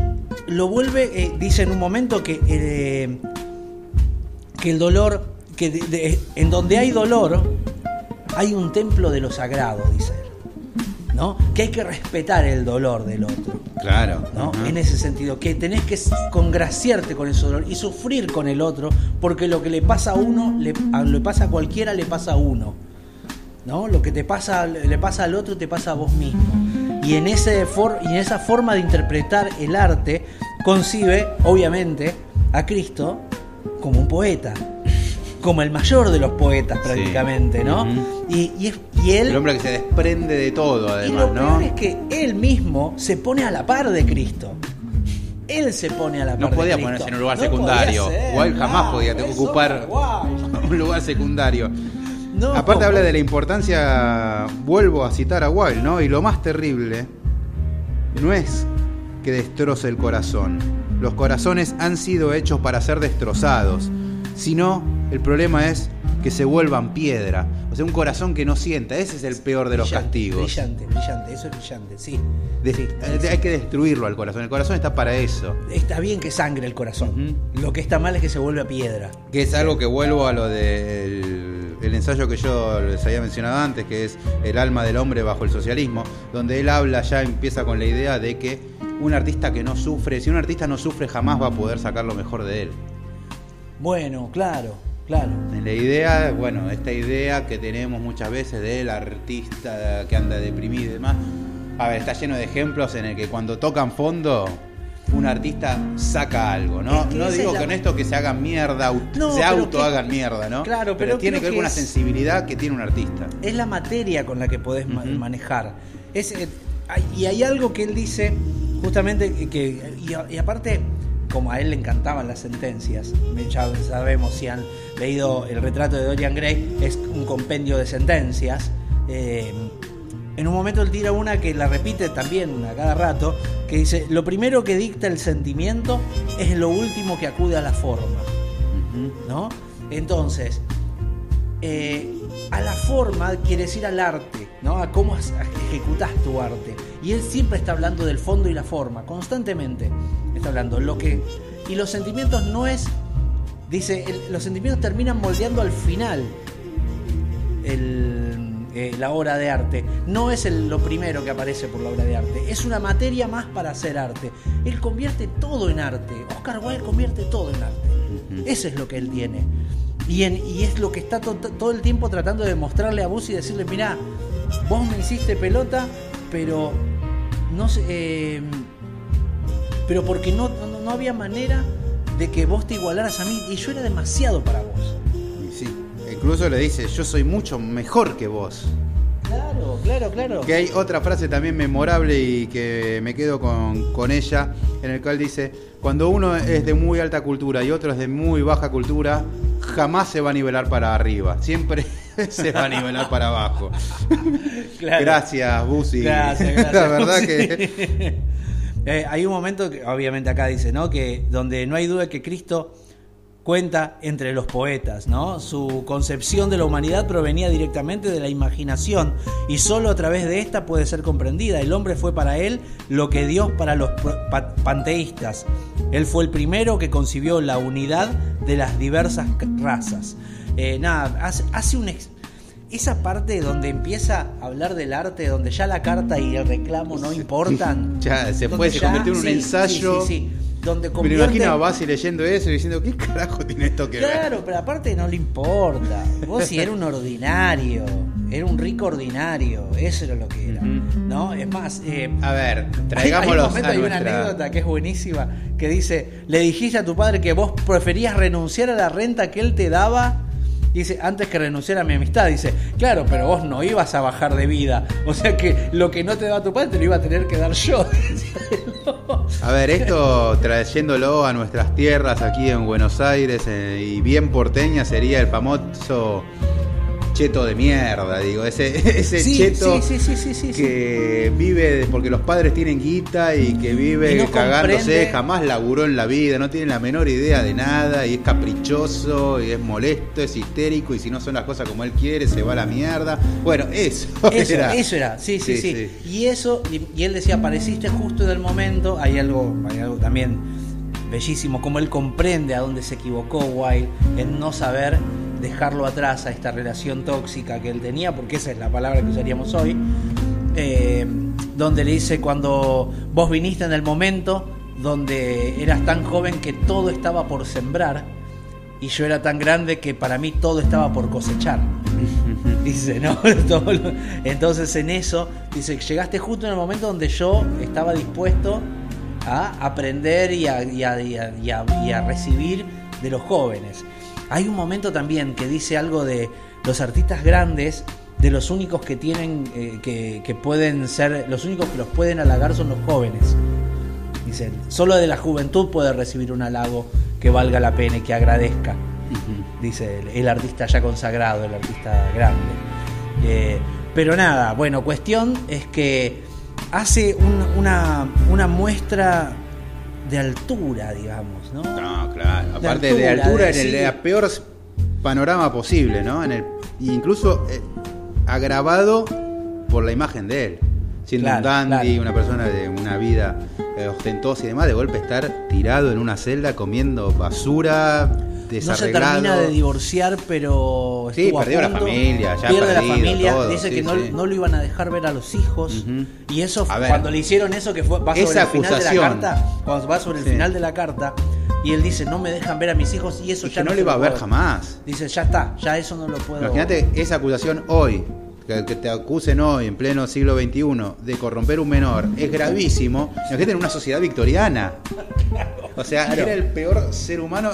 lo vuelve, eh, dice en un momento que, eh, que el dolor, que de- en donde hay dolor, hay un templo de lo sagrado, dice. ¿No? Que hay que respetar el dolor del otro. Claro. ¿no? En ese sentido, que tenés que congraciarte con ese dolor y sufrir con el otro, porque lo que le pasa a uno, le, a- le pasa a cualquiera, le pasa a uno. ¿no? Lo que te pasa, le pasa al otro, te pasa a vos mismo. Y en, ese for- y en esa forma de interpretar el arte, concibe, obviamente, a Cristo como un poeta, como el mayor de los poetas Sí. prácticamente, ¿no? Y, y es- y él... El hombre que se desprende de todo, Y además, lo ¿no? peor es que él mismo se pone a la par de Cristo. Él se pone a la par No de podía Cristo. ponerse en un lugar No secundario. ser, Igual jamás no, podía ocupar un lugar secundario. No. Aparte habla de la importancia, vuelvo a citar a Wilde, ¿no? Y lo más terrible no es que destroce el corazón. Los corazones han sido hechos para ser destrozados, sino El problema es que se vuelvan piedra. O sea, un corazón que no sienta. Ese es el peor de los castigos. Brillante, brillante, eso es brillante, sí. De- Sí, Hay que destruirlo al corazón. El corazón está para eso. Está bien que sangre el corazón. Lo que está mal es que se vuelve a piedra. Que es algo que vuelvo a lo del el ensayo que yo les había mencionado antes, que es El alma del hombre bajo el socialismo, donde él habla, ya empieza con la idea de que un artista que no sufre, si un artista no sufre, jamás va a poder sacar lo mejor de él. Bueno, claro, claro. La idea, bueno, esta idea que tenemos muchas veces del artista que anda deprimido y demás, a ver, está lleno de ejemplos en el que cuando tocan fondo, un artista saca algo, ¿no? Es que no digo es la- que con esto que se hagan mierda, No, se pero auto que- hagan mierda, ¿no? Claro, pero tiene creo que ver con una es- sensibilidad que tiene un artista. Es la materia con la que podés ma- manejar. Es, eh, y hay algo que él dice, justamente, que, y aparte, como a él le encantaban las sentencias, ya sabemos si han leído el retrato de Dorian Gray, es un compendio de sentencias. eh, en un momento él tira una que la repite también a cada rato, que dice, lo primero que dicta el sentimiento es lo último que acude a la forma. ¿No? Entonces, eh, a la forma quiere decir al arte, ¿no? A cómo ejecutas tu arte. Y él siempre está hablando del fondo y la forma, constantemente. Está hablando lo que. Y los sentimientos no es. Dice, el- los sentimientos terminan moldeando al final el, eh, la obra de arte. No es el- lo primero que aparece por la obra de arte. Es una materia más para hacer arte. Él convierte todo en arte. Oscar Wilde convierte todo en arte. Eso es lo que él tiene. Y, en- y es lo que está to- todo el tiempo tratando de mostrarle a Bus y decirle, mira, vos me hiciste pelota, pero no sé, eh, pero porque no, no, no había manera de que vos te igualaras a mí y yo era demasiado para vos. Y sí, incluso le dice, yo soy mucho mejor que vos. Claro, claro, claro. Que hay otra frase también memorable y que me quedo con, con ella, en el cual dice, cuando uno es de muy alta cultura y otro es de muy baja cultura, jamás se va a nivelar para arriba, siempre se va a nivelar para abajo. Claro. Gracias, Busi. Gracias, gracias. La verdad que... Eh, hay un momento que obviamente acá dice, ¿no? Que donde no hay duda que Cristo cuenta entre los poetas, ¿no? Su concepción de la humanidad provenía directamente de la imaginación y solo a través de esta puede ser comprendida. El hombre fue para él lo que Dios para los panteístas. Él fue el primero que concibió la unidad de las diversas razas. Eh, nada, hace, hace un ex- esa parte donde empieza a hablar del arte, donde ya la carta y el reclamo no importan. Ya, se fue, se convirtió en un sí, ensayo. sí, sí, sí. Donde Me convierte- imagino a Basi leyendo eso y diciendo, ¿qué carajo tiene esto que ver? Claro, pero aparte no le importa. Vos si era un ordinario, era un rico ordinario, eso era lo que era. ¿No? Es más, eh, A ver, hay, hay un momento, a hay una anécdota que es buenísima, que dice, le dijiste a tu padre que vos preferías renunciar a la renta que él te daba. Dice, antes que renunciar a mi amistad, dice, claro, pero vos no ibas a bajar de vida. O sea que lo que no te daba tu padre te lo iba a tener que dar yo. A ver, esto trayéndolo a nuestras tierras aquí en Buenos Aires eh, y bien porteña sería el famoso cheto de mierda, digo, ese, ese Sí, cheto sí, sí, que vive porque los padres tienen guita y que vive Y no cagándose, comprende- jamás laburó en la vida, no tiene la menor idea de nada y es caprichoso y es molesto, es histérico y si no son las cosas como él quiere se va a la mierda. Bueno, eso, Eso era. eso era, sí, sí, Sí. Y eso, y, y él decía, apareciste justo en el momento, hay algo, hay algo también bellísimo, como él comprende a dónde se equivocó Wilde en no saber dejarlo atrás a esta relación tóxica que él tenía, porque esa es la palabra que usaríamos hoy, eh, donde le dice cuando vos viniste en el momento donde eras tan joven que todo estaba por sembrar y yo era tan grande que para mí todo estaba por cosechar. Dice, ¿no? Entonces en eso, dice, llegaste justo en el momento donde yo estaba dispuesto a aprender y a, y a- y a- y a- y a recibir de los jóvenes. Hay un momento también que dice algo de los artistas grandes, de los únicos que tienen, eh, que, que pueden ser, los únicos que los pueden halagar son los jóvenes. Dice, solo de la juventud puede recibir un halago que valga la pena y que agradezca. Dice el, el artista ya consagrado, el artista grande. Eh, pero nada, bueno, cuestión es que hace un- una, una muestra de altura, digamos, ¿no? No, claro. Aparte de altura, en sí. la peor panorama posible, ¿no? En el, incluso eh, agravado por la imagen de él. Siendo Claro, un dandy, claro. una persona de una vida eh, ostentosa y demás, de golpe estar tirado en una celda comiendo basura, No se termina de divorciar, pero Sí, a perdió la familia, ya pierde la familia, todo, dice sí, que no, sí. no lo iban a dejar ver a los hijos. Y eso, ver. cuando le hicieron eso, que fue, va sobre Esa el final de la carta, cuando va sobre el final de la carta, y él dice, no me dejan ver a mis hijos, y eso Y ya que no se le iba a lo ver puedo". jamás. Dice, ya está, ya eso no lo puedo. Imagínate esa acusación hoy, que, que te acusen hoy, en pleno siglo XXI, de corromper un menor, es gravísimo. Imagínate en una sociedad victoriana. O sea, Claro. era el peor ser humano,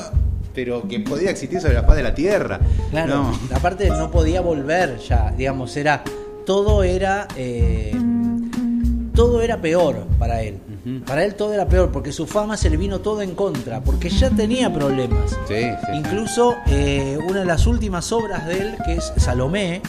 pero que podía existir sobre la faz de la tierra. Claro, No. aparte no podía volver ya, digamos, era todo era eh, todo era peor para él. Para él todo era peor porque su fama se le vino todo en contra, porque ya tenía problemas. Sí. Incluso eh, una de las últimas obras de él, que es Salomé,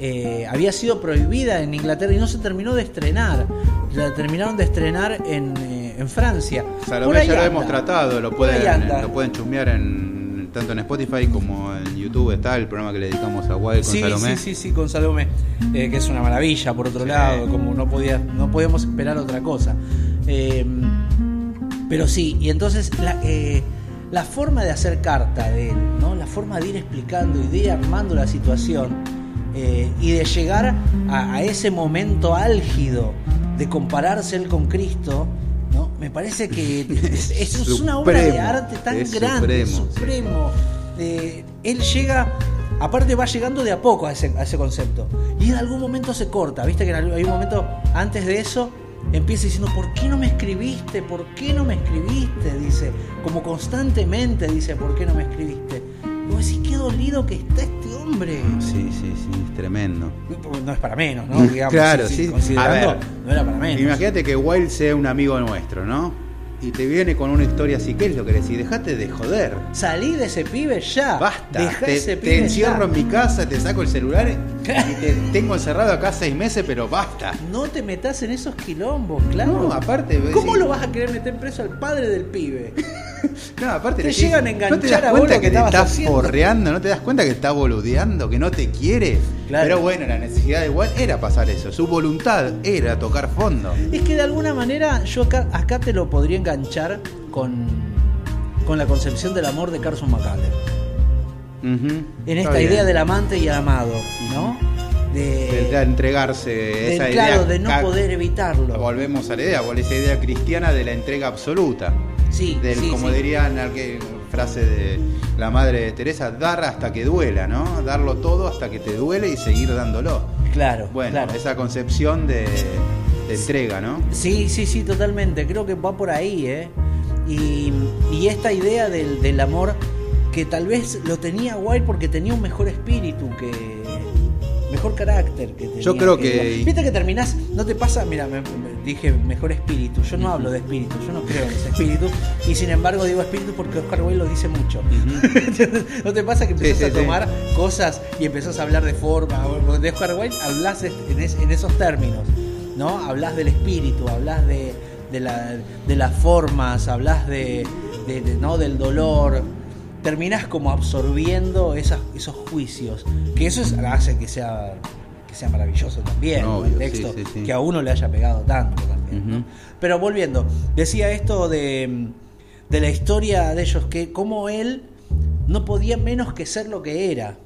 eh, había sido prohibida en Inglaterra y no se terminó de estrenar. La terminaron de estrenar en, en Francia. Salomé ya lo hemos tratado, lo pueden, lo pueden chusmear en, tanto en Spotify como en YouTube está el programa que le dedicamos a Wild con Sí, Salomé. sí, sí, sí, con Salomé, eh, que es una maravilla, por otro Sí. lado, como no podía, no podíamos esperar otra cosa. Eh, pero sí, y entonces la, eh, la forma de hacer carta de él, ¿no? la forma de ir explicando y de ir armando la situación eh, y de llegar a, a ese momento álgido de compararse él con Cristo. Me parece que es, es una obra de arte tan es grande, supremo, supremo. Eh, él llega, aparte va llegando de a poco a ese, a ese concepto. Y en algún momento se corta, viste que hay un momento antes de eso empieza diciendo, ¿por qué no me escribiste? ¿Por qué no me escribiste? Dice, como constantemente dice, ¿por qué no me escribiste? Y vos decís, qué dolido que está este hombre. Sí, sí, sí, es tremendo. No es para menos, ¿no? Digamos, Claro, sí, sí. Considerando, A ver, no era para menos. Imagínate que Wild sea un amigo nuestro, ¿no? Y te viene con una historia así, ¿qué es lo que le decís? Dejate de joder. Salí de ese pibe ya. Basta. Dejá te, ese te pibe encierro ya. en mi casa, te saco el celular y te tengo encerrado acá seis meses, pero basta. No te metas en esos quilombos, claro. No, aparte, ¿Cómo lo vas a querer meter preso al padre del pibe? No, aparte Te le llegan a ¿No te enganchar das a cuenta que, que te estás haciendo? forreando? ¿No te das cuenta que está boludeando? ¿Que no te quiere? Claro. Pero bueno, la necesidad Wild era pasar eso. Su voluntad era tocar fondo. Es que de alguna manera yo acá, acá te lo podría enganchar con, con la concepción del amor de Carson McCullers. Ujú. En Está esta idea del amante y amado, ¿no? De De, entregarse esa claro, idea de no poder evitarlo. volvemos a la idea esa idea cristiana de la entrega absoluta Sí, del sí, como sí. dirían frase de la madre de Teresa dar hasta que duela no darlo todo hasta que te duele y seguir dándolo Claro, bueno claro. esa concepción de, de entrega no Sí, sí, sí, totalmente. Creo que va por ahí, ¿eh? Y, y esta idea del, del amor que tal vez lo tenía Wild porque tenía un mejor espíritu que mejor carácter que tenía Yo creo que- viste que terminás no te pasa mira me, me- dije mejor espíritu yo no hablo de espíritu yo no creo en ese espíritu y sin embargo digo espíritu porque Oscar Wilde lo dice mucho no te pasa que empezás Sí, sí, a sí. tomar cosas y empezás a hablar de forma porque de Oscar Wilde hablas en, es- en esos términos ¿no? Hablas del espíritu, hablas de, de, la- de las formas, hablas de, de- de- ¿no? del dolor. Terminás como absorbiendo esas, esos juicios. Que eso es- hace que sea, que sea maravilloso también, el texto. sí, sí. Que a uno le haya pegado tanto también. ¿no? Pero volviendo, decía esto de, de la historia de ellos, que como él no podía menos que ser lo que era.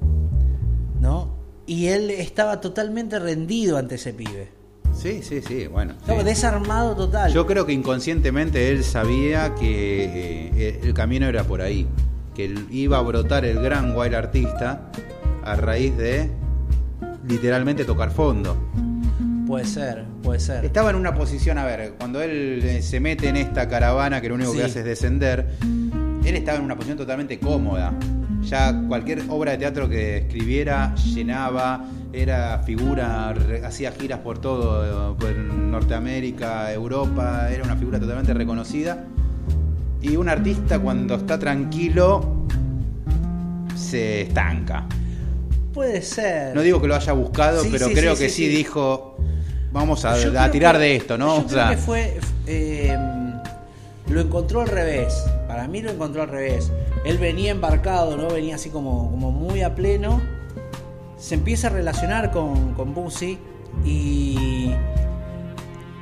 ¿No? Y él estaba totalmente rendido ante ese pibe. sí sí sí bueno Estaba sí. desarmado total. yo creo que inconscientemente él sabía que eh, el camino era por ahí que iba a brotar el gran wild artista a raíz de literalmente tocar fondo Puede ser, puede ser. Estaba en una posición, a ver, cuando él eh, se mete en esta caravana que lo único Sí. que hace es descender, él estaba en una posición totalmente cómoda. Ya cualquier obra de teatro que escribiera llenaba, era figura, hacía giras por todo, eh, por Norteamérica, Europa, era una figura totalmente reconocida. Y un artista cuando está tranquilo se estanca. Puede ser. No digo que lo haya buscado, Sí, pero sí, creo sí, que sí, dijo, vamos a, tirar que- de esto, ¿no? Yo O creo sea, que fue. eh, lo encontró al revés. Para mí lo encontró al revés. Él venía embarcado, ¿no? Venía así como, como muy a pleno. Se empieza a relacionar con, con y,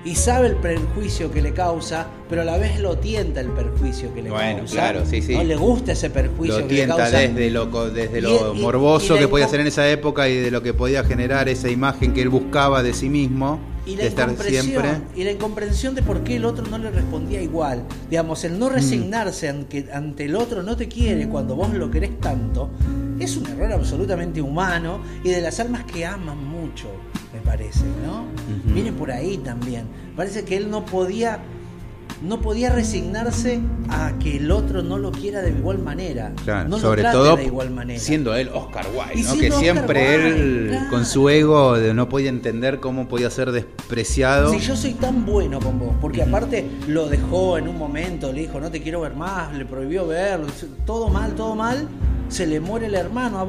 y sabe el perjuicio que le causa, pero a la vez lo tienta el perjuicio que le Bueno, causa. claro, sí, sí. No le gusta ese perjuicio Lo que le causa. desde lo, desde Y- lo y- morboso y la que podía ser en esa época y de lo que podía generar esa imagen que él buscaba de sí mismo, y de la estar incomprensión siempre. y la incomprensión de por qué el otro no le respondía igual digamos el Mm. no resignarse ante, ante el otro no te quiere cuando vos lo querés tanto es un error absolutamente humano y de las almas que aman mucho me parece no Ujú. viene por ahí también parece que él no podía no podía resignarse a que el otro no lo quiera de igual manera Claro, no sobre lo trate todo de igual manera siendo él Oscar Wilde, ¿no? que Oscar siempre Wilde, él claro. con su ego de no podía entender cómo podía ser despreciado. Si yo soy tan bueno con vos, porque aparte lo dejó en un momento, le dijo, no te quiero ver más, le prohibió verlo, todo mal, todo mal, se le muere el hermano a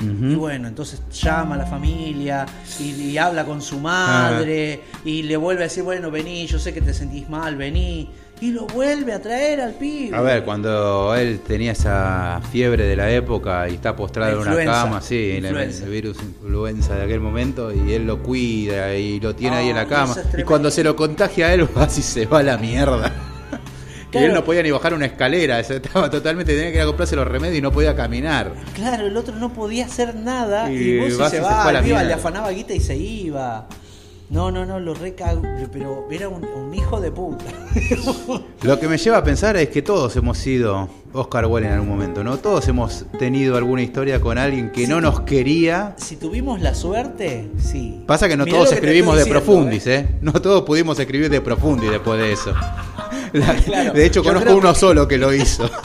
Y bueno, entonces llama a la familia y, y habla con su madre y le vuelve a decir, bueno, vení, yo sé que te sentís mal, vení. Y lo vuelve a traer al pibe. A ver, cuando él tenía esa fiebre de la época y está postrado en una cama, sí, influenza. el virus influenza de aquel momento, y él lo cuida y lo tiene ahí en la Ay, cama. Y cuando se lo contagia a él, así se va a la mierda. Y él no podía ni bajar una escalera, estaba totalmente, tenía que ir a comprarse los remedios y no podía caminar. Claro, el otro no podía hacer nada y, Y vas se se va, la iba, le afanaba guita y se iba. No, no, no, lo recago, pero era un, un hijo de puta. Lo que me lleva a pensar es que todos hemos sido Oscar Wilde en algún momento, ¿no? Todos hemos tenido alguna historia con alguien que no nos quería. Si tuvimos la suerte, sí. Pasa que no Mirá todos que escribimos de profundis, ¿eh? No todos pudimos escribir de profundis después de eso. Claro, de hecho, conozco uno solo que lo hizo.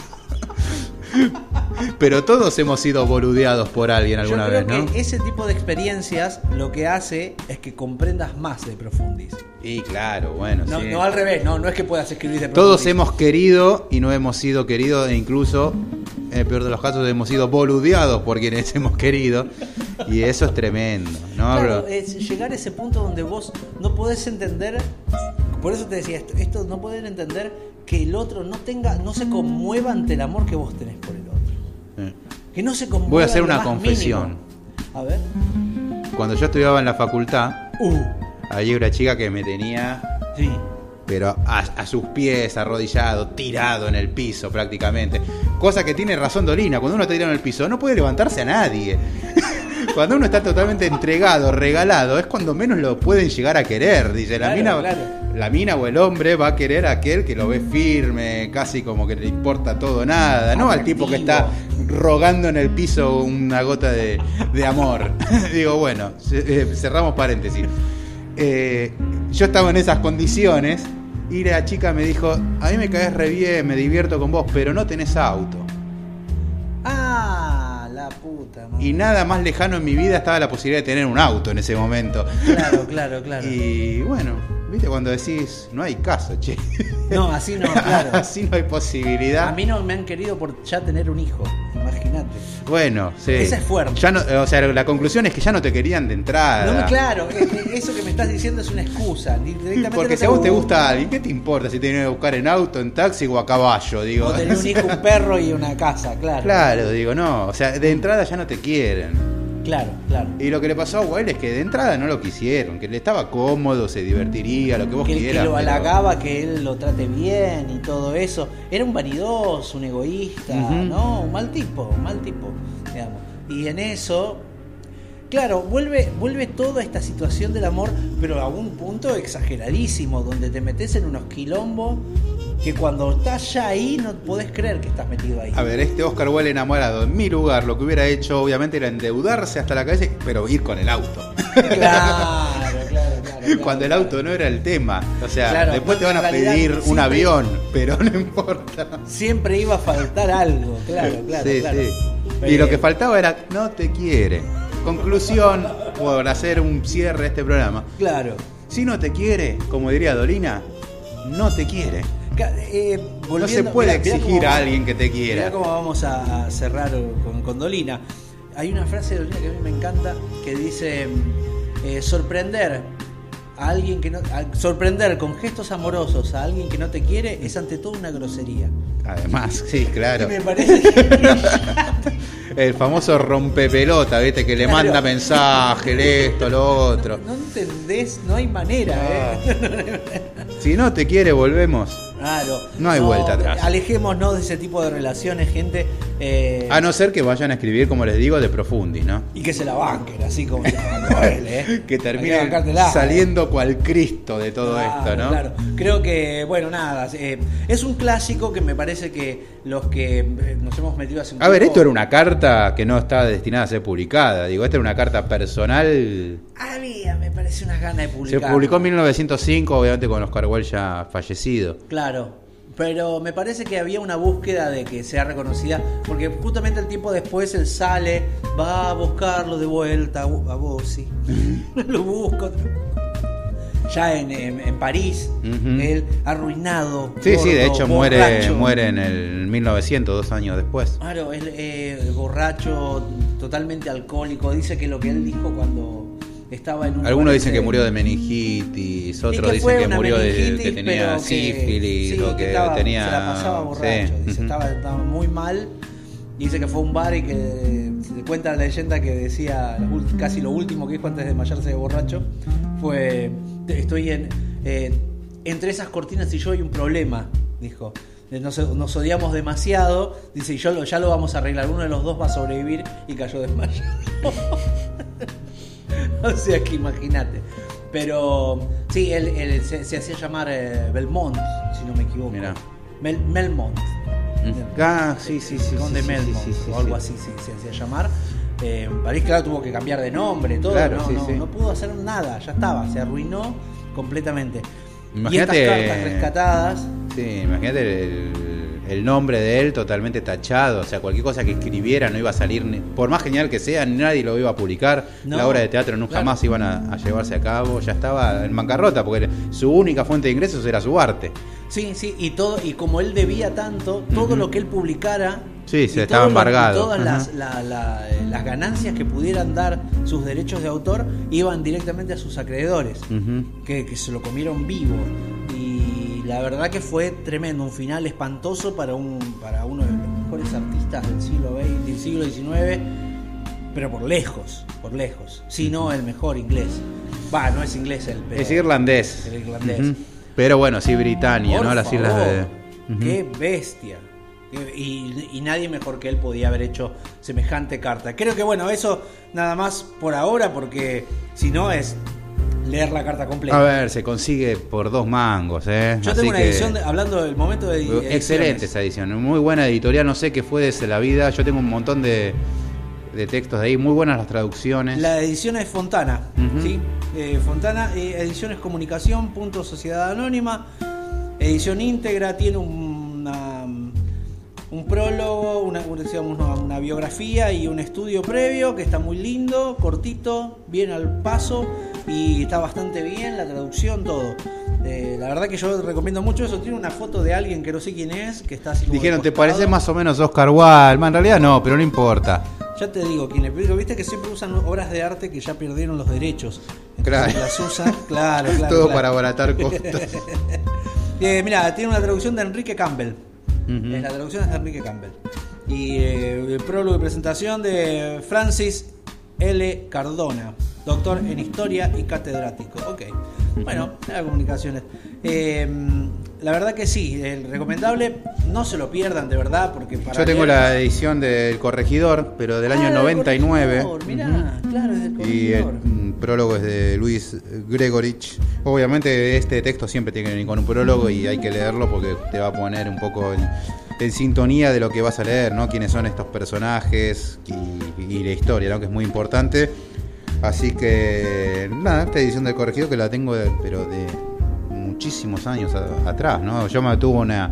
Pero todos hemos sido boludeados por alguien Yo alguna creo vez, ¿no? que ese tipo de experiencias lo que hace es que comprendas más de profundis. Y claro, bueno, No, sí. no al revés, no, no es que puedas escribir de Todos profundis. hemos querido y no hemos sido queridos e incluso, en el peor de los casos, hemos sido boludeados por quienes hemos querido. Y eso es tremendo, ¿no? Claro, es llegar a ese punto donde vos no podés entender, por eso te decía esto, esto no poder entender que el otro no tenga, no se conmueva ante el amor que vos tenés por el otro. Que no se conmueva Voy a hacer una confesión. mínimo. A ver. Cuando yo estudiaba en la facultad, Uh, había una chica que me tenía sí. pero a, a sus pies, arrodillado, tirado en el piso prácticamente. Cosa que tiene razón Dolina, cuando uno está tirado en el piso no puede levantarse a nadie. Cuando uno está totalmente entregado, regalado, es cuando menos lo pueden llegar a querer. Dice, la, Claro, mina, claro. La mina o el hombre va a querer a aquel que lo ve firme, casi como que le importa todo nada, no al tipo que está rogando en el piso una gota de, de amor. Digo, bueno, eh, cerramos paréntesis. Eh, yo estaba en esas condiciones y la chica me dijo, a mí me caes re bien, me divierto con vos, pero no tenés auto. Ah, la puta madre. Y nada más lejano en mi vida estaba la posibilidad de tener un auto en ese momento. Claro, claro, claro. Y bueno, viste cuando decís, no hay caso, che. No, así no, claro. Así no hay posibilidad. A mí no me han querido por ya tener un hijo, imagínate. Bueno, sí. Esa es fuerte. Ya no, o sea, la conclusión es que ya no te querían de entrada. No, claro, eso que me estás diciendo es una excusa. di- Directamente Porque no si a vos te gusta alguien, ¿qué te importa si te viene a buscar en auto, en taxi o a caballo? Digo. O tener un hijo, un perro y una casa, claro. Claro, digo, no. O sea, de entrada ya no te quieren. Claro, claro. Y lo que le pasó a Wilde es que de entrada no lo quisieron, que le estaba cómodo, se divertiría, lo que vos Que, que quieras. lo pero- halagaba, que él lo trate bien y todo eso. Era un vanidoso, un egoísta. ¿no? Un mal tipo, un mal tipo, digamos. Y en eso, claro, vuelve, vuelve toda esta situación del amor, pero a un punto exageradísimo, donde te metes en unos quilombos que cuando estás ya ahí no podés creer que estás metido ahí. A ver, este Oscar Wilde enamorado, en mi lugar, lo que hubiera hecho obviamente era endeudarse hasta la cabeza, pero ir con el auto. Claro, claro, claro. claro, Cuando el auto no era el tema. O sea, Claro, después te van a pedir un siempre- avión, pero no importa. Siempre iba a faltar algo, claro, claro. sí, claro. sí. Y lo que faltaba era, no te quiere. Conclusión, por hacer un cierre a este programa. Claro. Si no te quiere, como diría Dolina, no te quiere. Eh, No se puede mirá- mirá exigir cómo- a alguien que te quiera. Mirá cómo vamos a, cerrar con, con Dolina. Hay una frase de Dolina que a mí me encanta que dice: eh, sorprender a alguien que no. a sorprender con gestos amorosos a alguien que no te quiere es ante todo una grosería. Además, sí, claro. Y me parece que. El famoso rompepelota, ¿viste? Que le Claro. manda mensaje, esto, lo otro. No entendés, no hay manera, ¿eh? Si no te quiere, volvemos. Claro. No hay vuelta atrás. Alejémonos de ese tipo de relaciones, gente. eh, A no ser que vayan a escribir, como les digo, de profundis, ¿no? Y que se la banquen, así como cuando él, ¿eh? Que Hay termine bancártela, ¿eh? saliendo cual Cristo de todo Claro, esto, ¿no? Claro, creo que, bueno, nada, eh, es un clásico que me parece que los que eh, nos hemos metido hace un A ver, tiempo- esto era una carta que no está destinada a ser publicada. Digo, esta era una carta personal. A mí me parece unas ganas de Se publicar. publicó en 1905, obviamente con Oscar Wilde ya fallecido. Claro, pero me parece que había una búsqueda de que sea reconocida, porque justamente el tiempo después él sale, va a buscarlo de vuelta a vos, sí. Lo busco. Ya en, en- en París, él arruinado. Sí, sí, de hecho muere, borracho. muere en el 1900, dos años después. Claro, él eh, borracho, totalmente alcohólico. Dice que lo que él dijo cuando estaba en un. Algunos dicen que murió de meningitis, otros que dicen que murió de que tenía que- sífilis sí, o que, estaba- tenía. Se la pasaba borracho. sí, Dice, estaba, estaba muy mal. Dice que fue a un bar y que se cuenta la leyenda que decía casi lo último que dijo antes de desmayarse de borracho fue estoy en eh, entre esas cortinas y yo hay un problema, dijo. Nos, nos odiamos demasiado, dice, y yo lo- ya lo vamos a arreglar. Uno de los dos va a sobrevivir y cayó desmayado. o sea que imagínate. Pero sí, él, él se, se hacía llamar eh, Belmont, si no me equivoco. Mirá. Mel- Melmont. Ah, sí, sí, sí. Conde sí, Melmont, sí, sí, o algo sí. así se, se hacía llamar. Eh, París, claro, tuvo que cambiar de nombre, todo. Claro, no, sí, no, sí. no pudo hacer nada, ya estaba, se arruinó completamente. Imagínate- Y estas cartas rescatadas, Sí, imagínate el, el nombre de él totalmente tachado. O sea, cualquier cosa que escribiera no iba a salir, ni- por más genial que sea, nadie lo iba a publicar. No, la obra de teatro nunca claro. más iban a, a llevarse a cabo. Ya estaba en bancarrota porque su única fuente de ingresos era su arte. sí, sí, y todo, y como él debía tanto, todo lo que él publicara. Sí, se estaba lo- embargado. Todas las, la- la- las ganancias que pudieran dar sus derechos de autor iban directamente a sus acreedores. Que, que se lo comieron vivo. Y la verdad que fue tremendo, un final espantoso para, un, para uno de los mejores artistas del siglo XX, del siglo XIX, pero por lejos, por lejos. Si no, el mejor inglés. Va, no es inglés el pero- Es irlandés. El irlandés. Pero bueno, sí, Britania, Por ¿no? Las islas favor, de. Ujú. Qué bestia. Y, y nadie mejor que él podía haber hecho semejante carta. Creo que bueno, eso nada más por ahora, porque si no es leer la carta completa. A ver, se consigue por dos mangos, ¿eh? Yo Así tengo una edición, de- hablando del momento de ediciones. Excelente esa edición, muy buena editorial, no sé qué fue desde la vida, yo tengo un montón de, de textos de ahí, muy buenas las traducciones. La edición es Fontana. ¿sí? Eh, Fontana, eh, Ediciones Comunicación, punto Sociedad Anónima, edición íntegra, tiene una, un prólogo, una, una, digamos, una, una biografía y un estudio previo que está muy lindo, cortito, bien al paso y está bastante bien, la traducción, todo. Eh, la verdad que yo recomiendo mucho eso. Tiene una foto de alguien que no sé quién es, que está así como Dijeron, ¿te parece más o menos Oscar Wilde? En realidad no, pero no importa. Ya te digo quién es, pero viste que siempre usan obras de arte que ya perdieron los derechos. Entonces Claro. las usan, claro, claro. Todo claro. para abaratar costos. Eh, mira, tiene una traducción de Enrique Campbell. Eh, La traducción es de Enrique Campbell. Y eh, el prólogo y presentación de Francis L. Cardona, doctor en historia y catedrático. Ok. Bueno, las comunicaciones. Eh, la verdad que sí, eh, recomendable. No se lo pierdan, de verdad, porque para Yo tengo leer- la edición del Corregidor, pero del Ah, año del 99. Corregidor, Mirá, claro, es del Y el mm, prólogo es de Luis Gregorich. Obviamente este texto siempre tiene que venir con un prólogo y hay que leerlo porque te va a poner un poco en, en sintonía de lo que vas a leer, ¿no? Quiénes son estos personajes y, y la historia, ¿no? Que es muy importante. Así que, nada, esta edición del corregido que la tengo, de- pero de muchísimos años a- atrás, ¿no? Yo me tuvo una...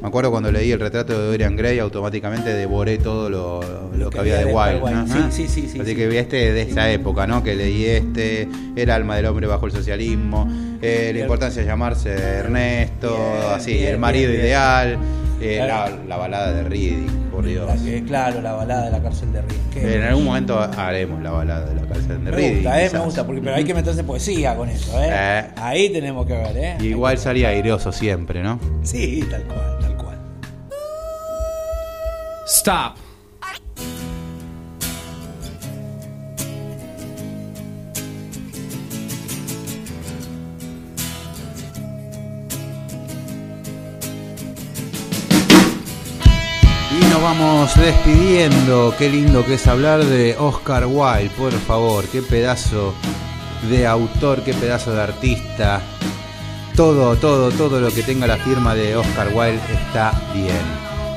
Me acuerdo cuando leí el retrato de Dorian Gray, automáticamente devoré todo lo, lo que había de. Wilde. Ajá. Sí, sí, sí, sí, Así sí. que vi este de esa época, ¿no? Que leí este, El alma del hombre bajo el socialismo, eh, la importancia de llamarse Ernesto, Bien, así, bien, el marido bien. ideal. Eh, la, la balada de Riddick, por Dios. La que- claro, la balada de la cárcel de Riddick. Qué- En algún momento haremos la balada de la cárcel de me Riddick. gusta, eh, me gusta, porque, pero hay que meterse poesía con eso, eh. Eh. Ahí tenemos que ver, eh. Y igual salía aireoso siempre, ¿no? Sí, tal cual, tal cual. Stop. Nos vamos despidiendo. Qué lindo que es hablar de Oscar Wilde, por favor. Qué pedazo de autor, qué pedazo de artista. Todo, todo, todo lo que tenga la firma de Oscar Wilde está bien.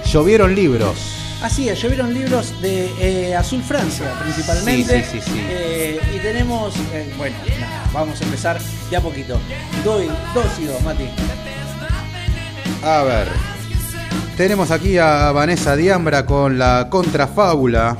Llovieron libros. Así es, llovieron libros de eh, Azul Francia principalmente. Sí, sí, sí. Eh, y tenemos, eh, bueno, nada, vamos a empezar de a poquito. Doy dos y dos, Mati. A ver. Tenemos aquí a Vanessa Diambra con la contrafábula.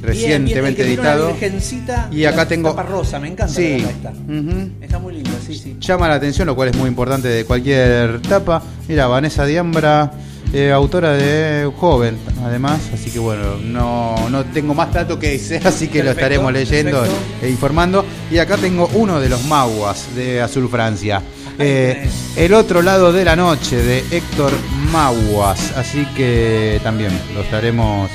Recientemente Bien, editado. virgencita Y acá la tengo- rosa, me encanta Sí. Ujú. Está muy linda, sí, sí. llama la atención, lo cual es muy importante de cualquier tapa. Mira, Vanessa Diambra, eh, autora de Joven, además, así que bueno, no, no tengo más datos que ese, así que lo estaremos leyendo perfecto. e informando. Y acá tengo uno de los maguas de Azul Francia. Eh, el otro lado de la noche de Héctor Maguas, así que también lo estaremos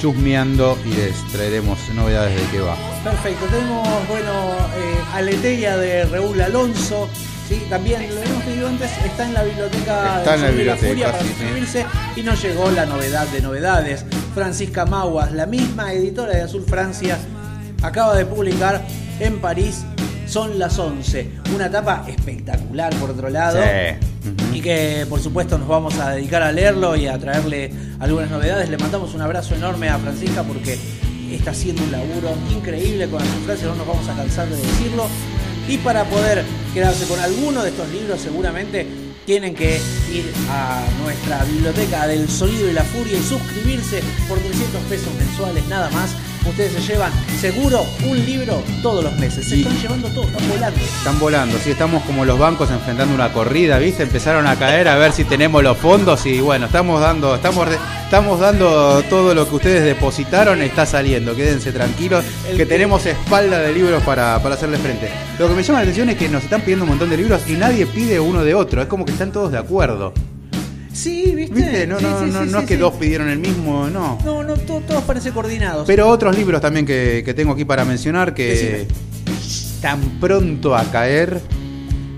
chusmeando y les traeremos novedades de qué va. Perfecto, tenemos, bueno, eh, Aleteia de Raúl Alonso. Sí, también lo hemos pedido antes, está en la biblioteca Está en la biblioteca, Furia para sí. suscribirse y nos llegó la novedad de novedades. Francisca Maguas, la misma editora de Azul Francia, acaba de publicar en París Son las 11, una etapa espectacular por otro lado. Sí. Y que por supuesto nos vamos a dedicar a leerlo y a traerle algunas novedades. Le mandamos un abrazo enorme a Francisca porque está haciendo un laburo increíble con Azul Francia, no nos vamos a cansar de decirlo. Y para poder quedarse con alguno de estos libros seguramente tienen que ir a nuestra biblioteca del sonido y la furia y suscribirse por 300 pesos mensuales nada más. Ustedes se llevan seguro un libro todos los meses. Se Y- están llevando todo, están volando. Están volando, sí, estamos como los bancos enfrentando una corrida, ¿viste? Empezaron a caer a ver si tenemos los fondos y bueno, estamos dando, estamos, estamos dando todo lo que ustedes depositaron, está saliendo, quédense tranquilos, que- tenemos espalda de libros para, para hacerle frente. Lo que me llama la atención es que nos están pidiendo un montón de libros y nadie pide uno de otro, es como que están todos de acuerdo. Sí, ¿viste? ¿Viste? No, Sí, no, sí, no, sí, no sí, es que dos pidieron el mismo, no. No, no, to- todos parecen coordinados. Pero otros libros también que, que tengo aquí para mencionar que están pronto a caer,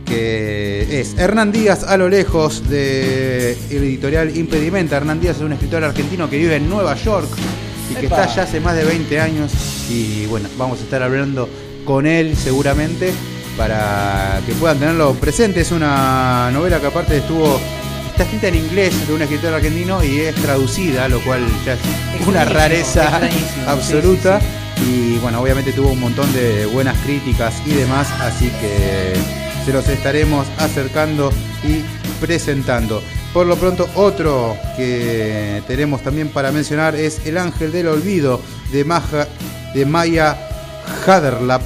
que es Hernán Díaz a lo lejos de el editorial Impedimenta. Hernán Díaz es un escritor argentino que vive en Nueva York y que Epa. está ya hace más de 20 años y bueno, vamos a estar hablando con él seguramente para que puedan tenerlo presente. Es una novela que aparte estuvo... Está escrita en inglés de un escritor argentino y es traducida, lo cual ya es una rareza absoluta. sí, Y bueno, obviamente tuvo un montón de buenas críticas y demás, así que se los estaremos acercando y presentando. Por lo pronto, otro que tenemos también para mencionar es El Ángel del Olvido de, Maja- de Maya Haderlap,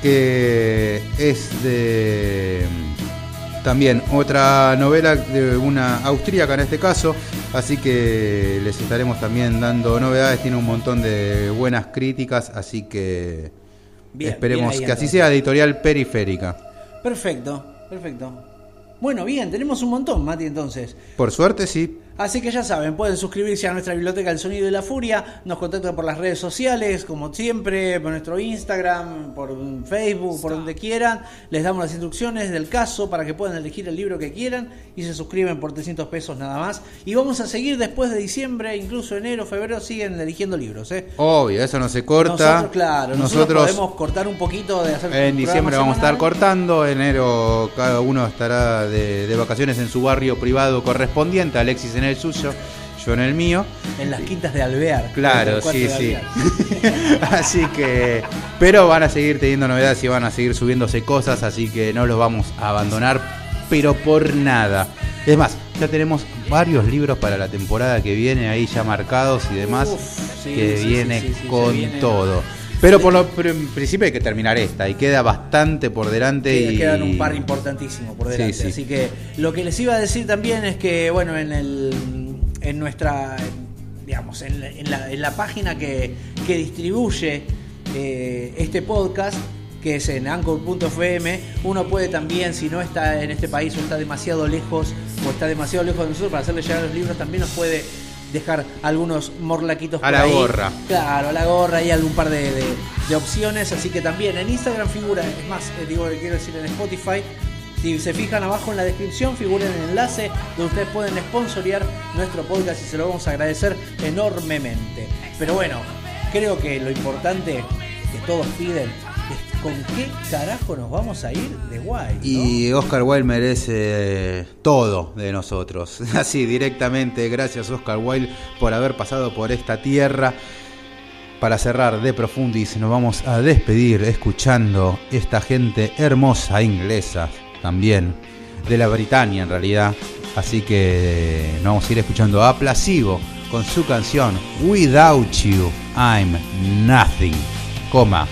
que es de también otra novela de una austríaca en este caso, así que les estaremos también dando novedades, tiene un montón de buenas críticas, así que Bien, esperemos bien ahí, que así sea editorial periférica. Perfecto, perfecto. Bueno, bien, tenemos un montón, Mati, entonces. Por suerte sí, Así que ya saben, pueden suscribirse a nuestra biblioteca El Sonido y la Furia, nos contactan por las redes sociales, como siempre, por nuestro Instagram, por Facebook, por donde quieran. Les damos las instrucciones del caso para que puedan elegir el libro que quieran y se suscriben por 300 pesos nada más. Y vamos a seguir después de diciembre, incluso enero, febrero, siguen eligiendo libros. ¿eh? obvio, eso no se corta. Nosotros, claro, nosotros, Nosotros podemos cortar un poquito de hacer en diciembre vamos a estar cortando, enero cada uno estará de, de vacaciones en su barrio privado correspondiente, Alexis en el suyo, yo en el mío. En las quintas de Alvear. Claro, sí, sí. Así que, pero van a seguir teniendo novedades y van a seguir subiéndose cosas, así que no los vamos a abandonar, pero por nada. Es más, ya tenemos varios libros para la temporada que viene ahí ya marcados y demás, Uf, sí, que sí, viene sí, con viene. todo. Pero por lo pero en principio hay que terminar esta y queda bastante por delante. Sí, y... Quedan un par importantísimo por delante. Sí, sí. Así que lo que les iba a decir también es que, bueno, en el en nuestra digamos, en la, en la, en la página que, que distribuye eh, este podcast, que es en anchor.fm, uno puede también, si no está en este país o está demasiado lejos, o está demasiado lejos de nosotros para hacerle llegar los libros, también nos puede dejar algunos morlaquitos A por la ahí. gorra. Claro, a la gorra y algún par de, de- de opciones. Así que también en Instagram figura, es más, eh, digo, quiero decir en Spotify. Si se fijan abajo en la descripción, figura el enlace donde ustedes pueden sponsorear nuestro podcast y se lo vamos a agradecer enormemente. Pero bueno, creo que lo importante que todos piden con qué carajo nos vamos a ir de. ¿no? Y Oscar Wilde merece todo de nosotros. Así, directamente. Gracias, Oscar Wilde, por haber pasado por esta tierra. Para cerrar de Profundis, nos vamos a despedir escuchando esta gente hermosa inglesa también, de la Britania en realidad. Así que nos vamos a ir escuchando a Placebo con su canción Without You, I'm Nothing, coma.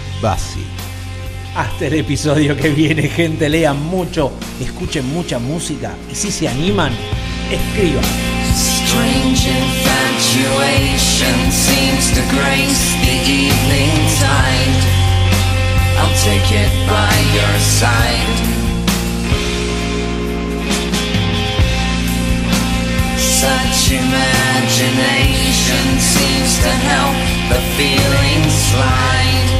Hasta el episodio que viene, gente. Lean mucho, escuchen mucha música y si se animan, escriban. Strange infatuation seems to grace the evening tide. I'll take it by your side. Such imagination seems to help the feelings slide.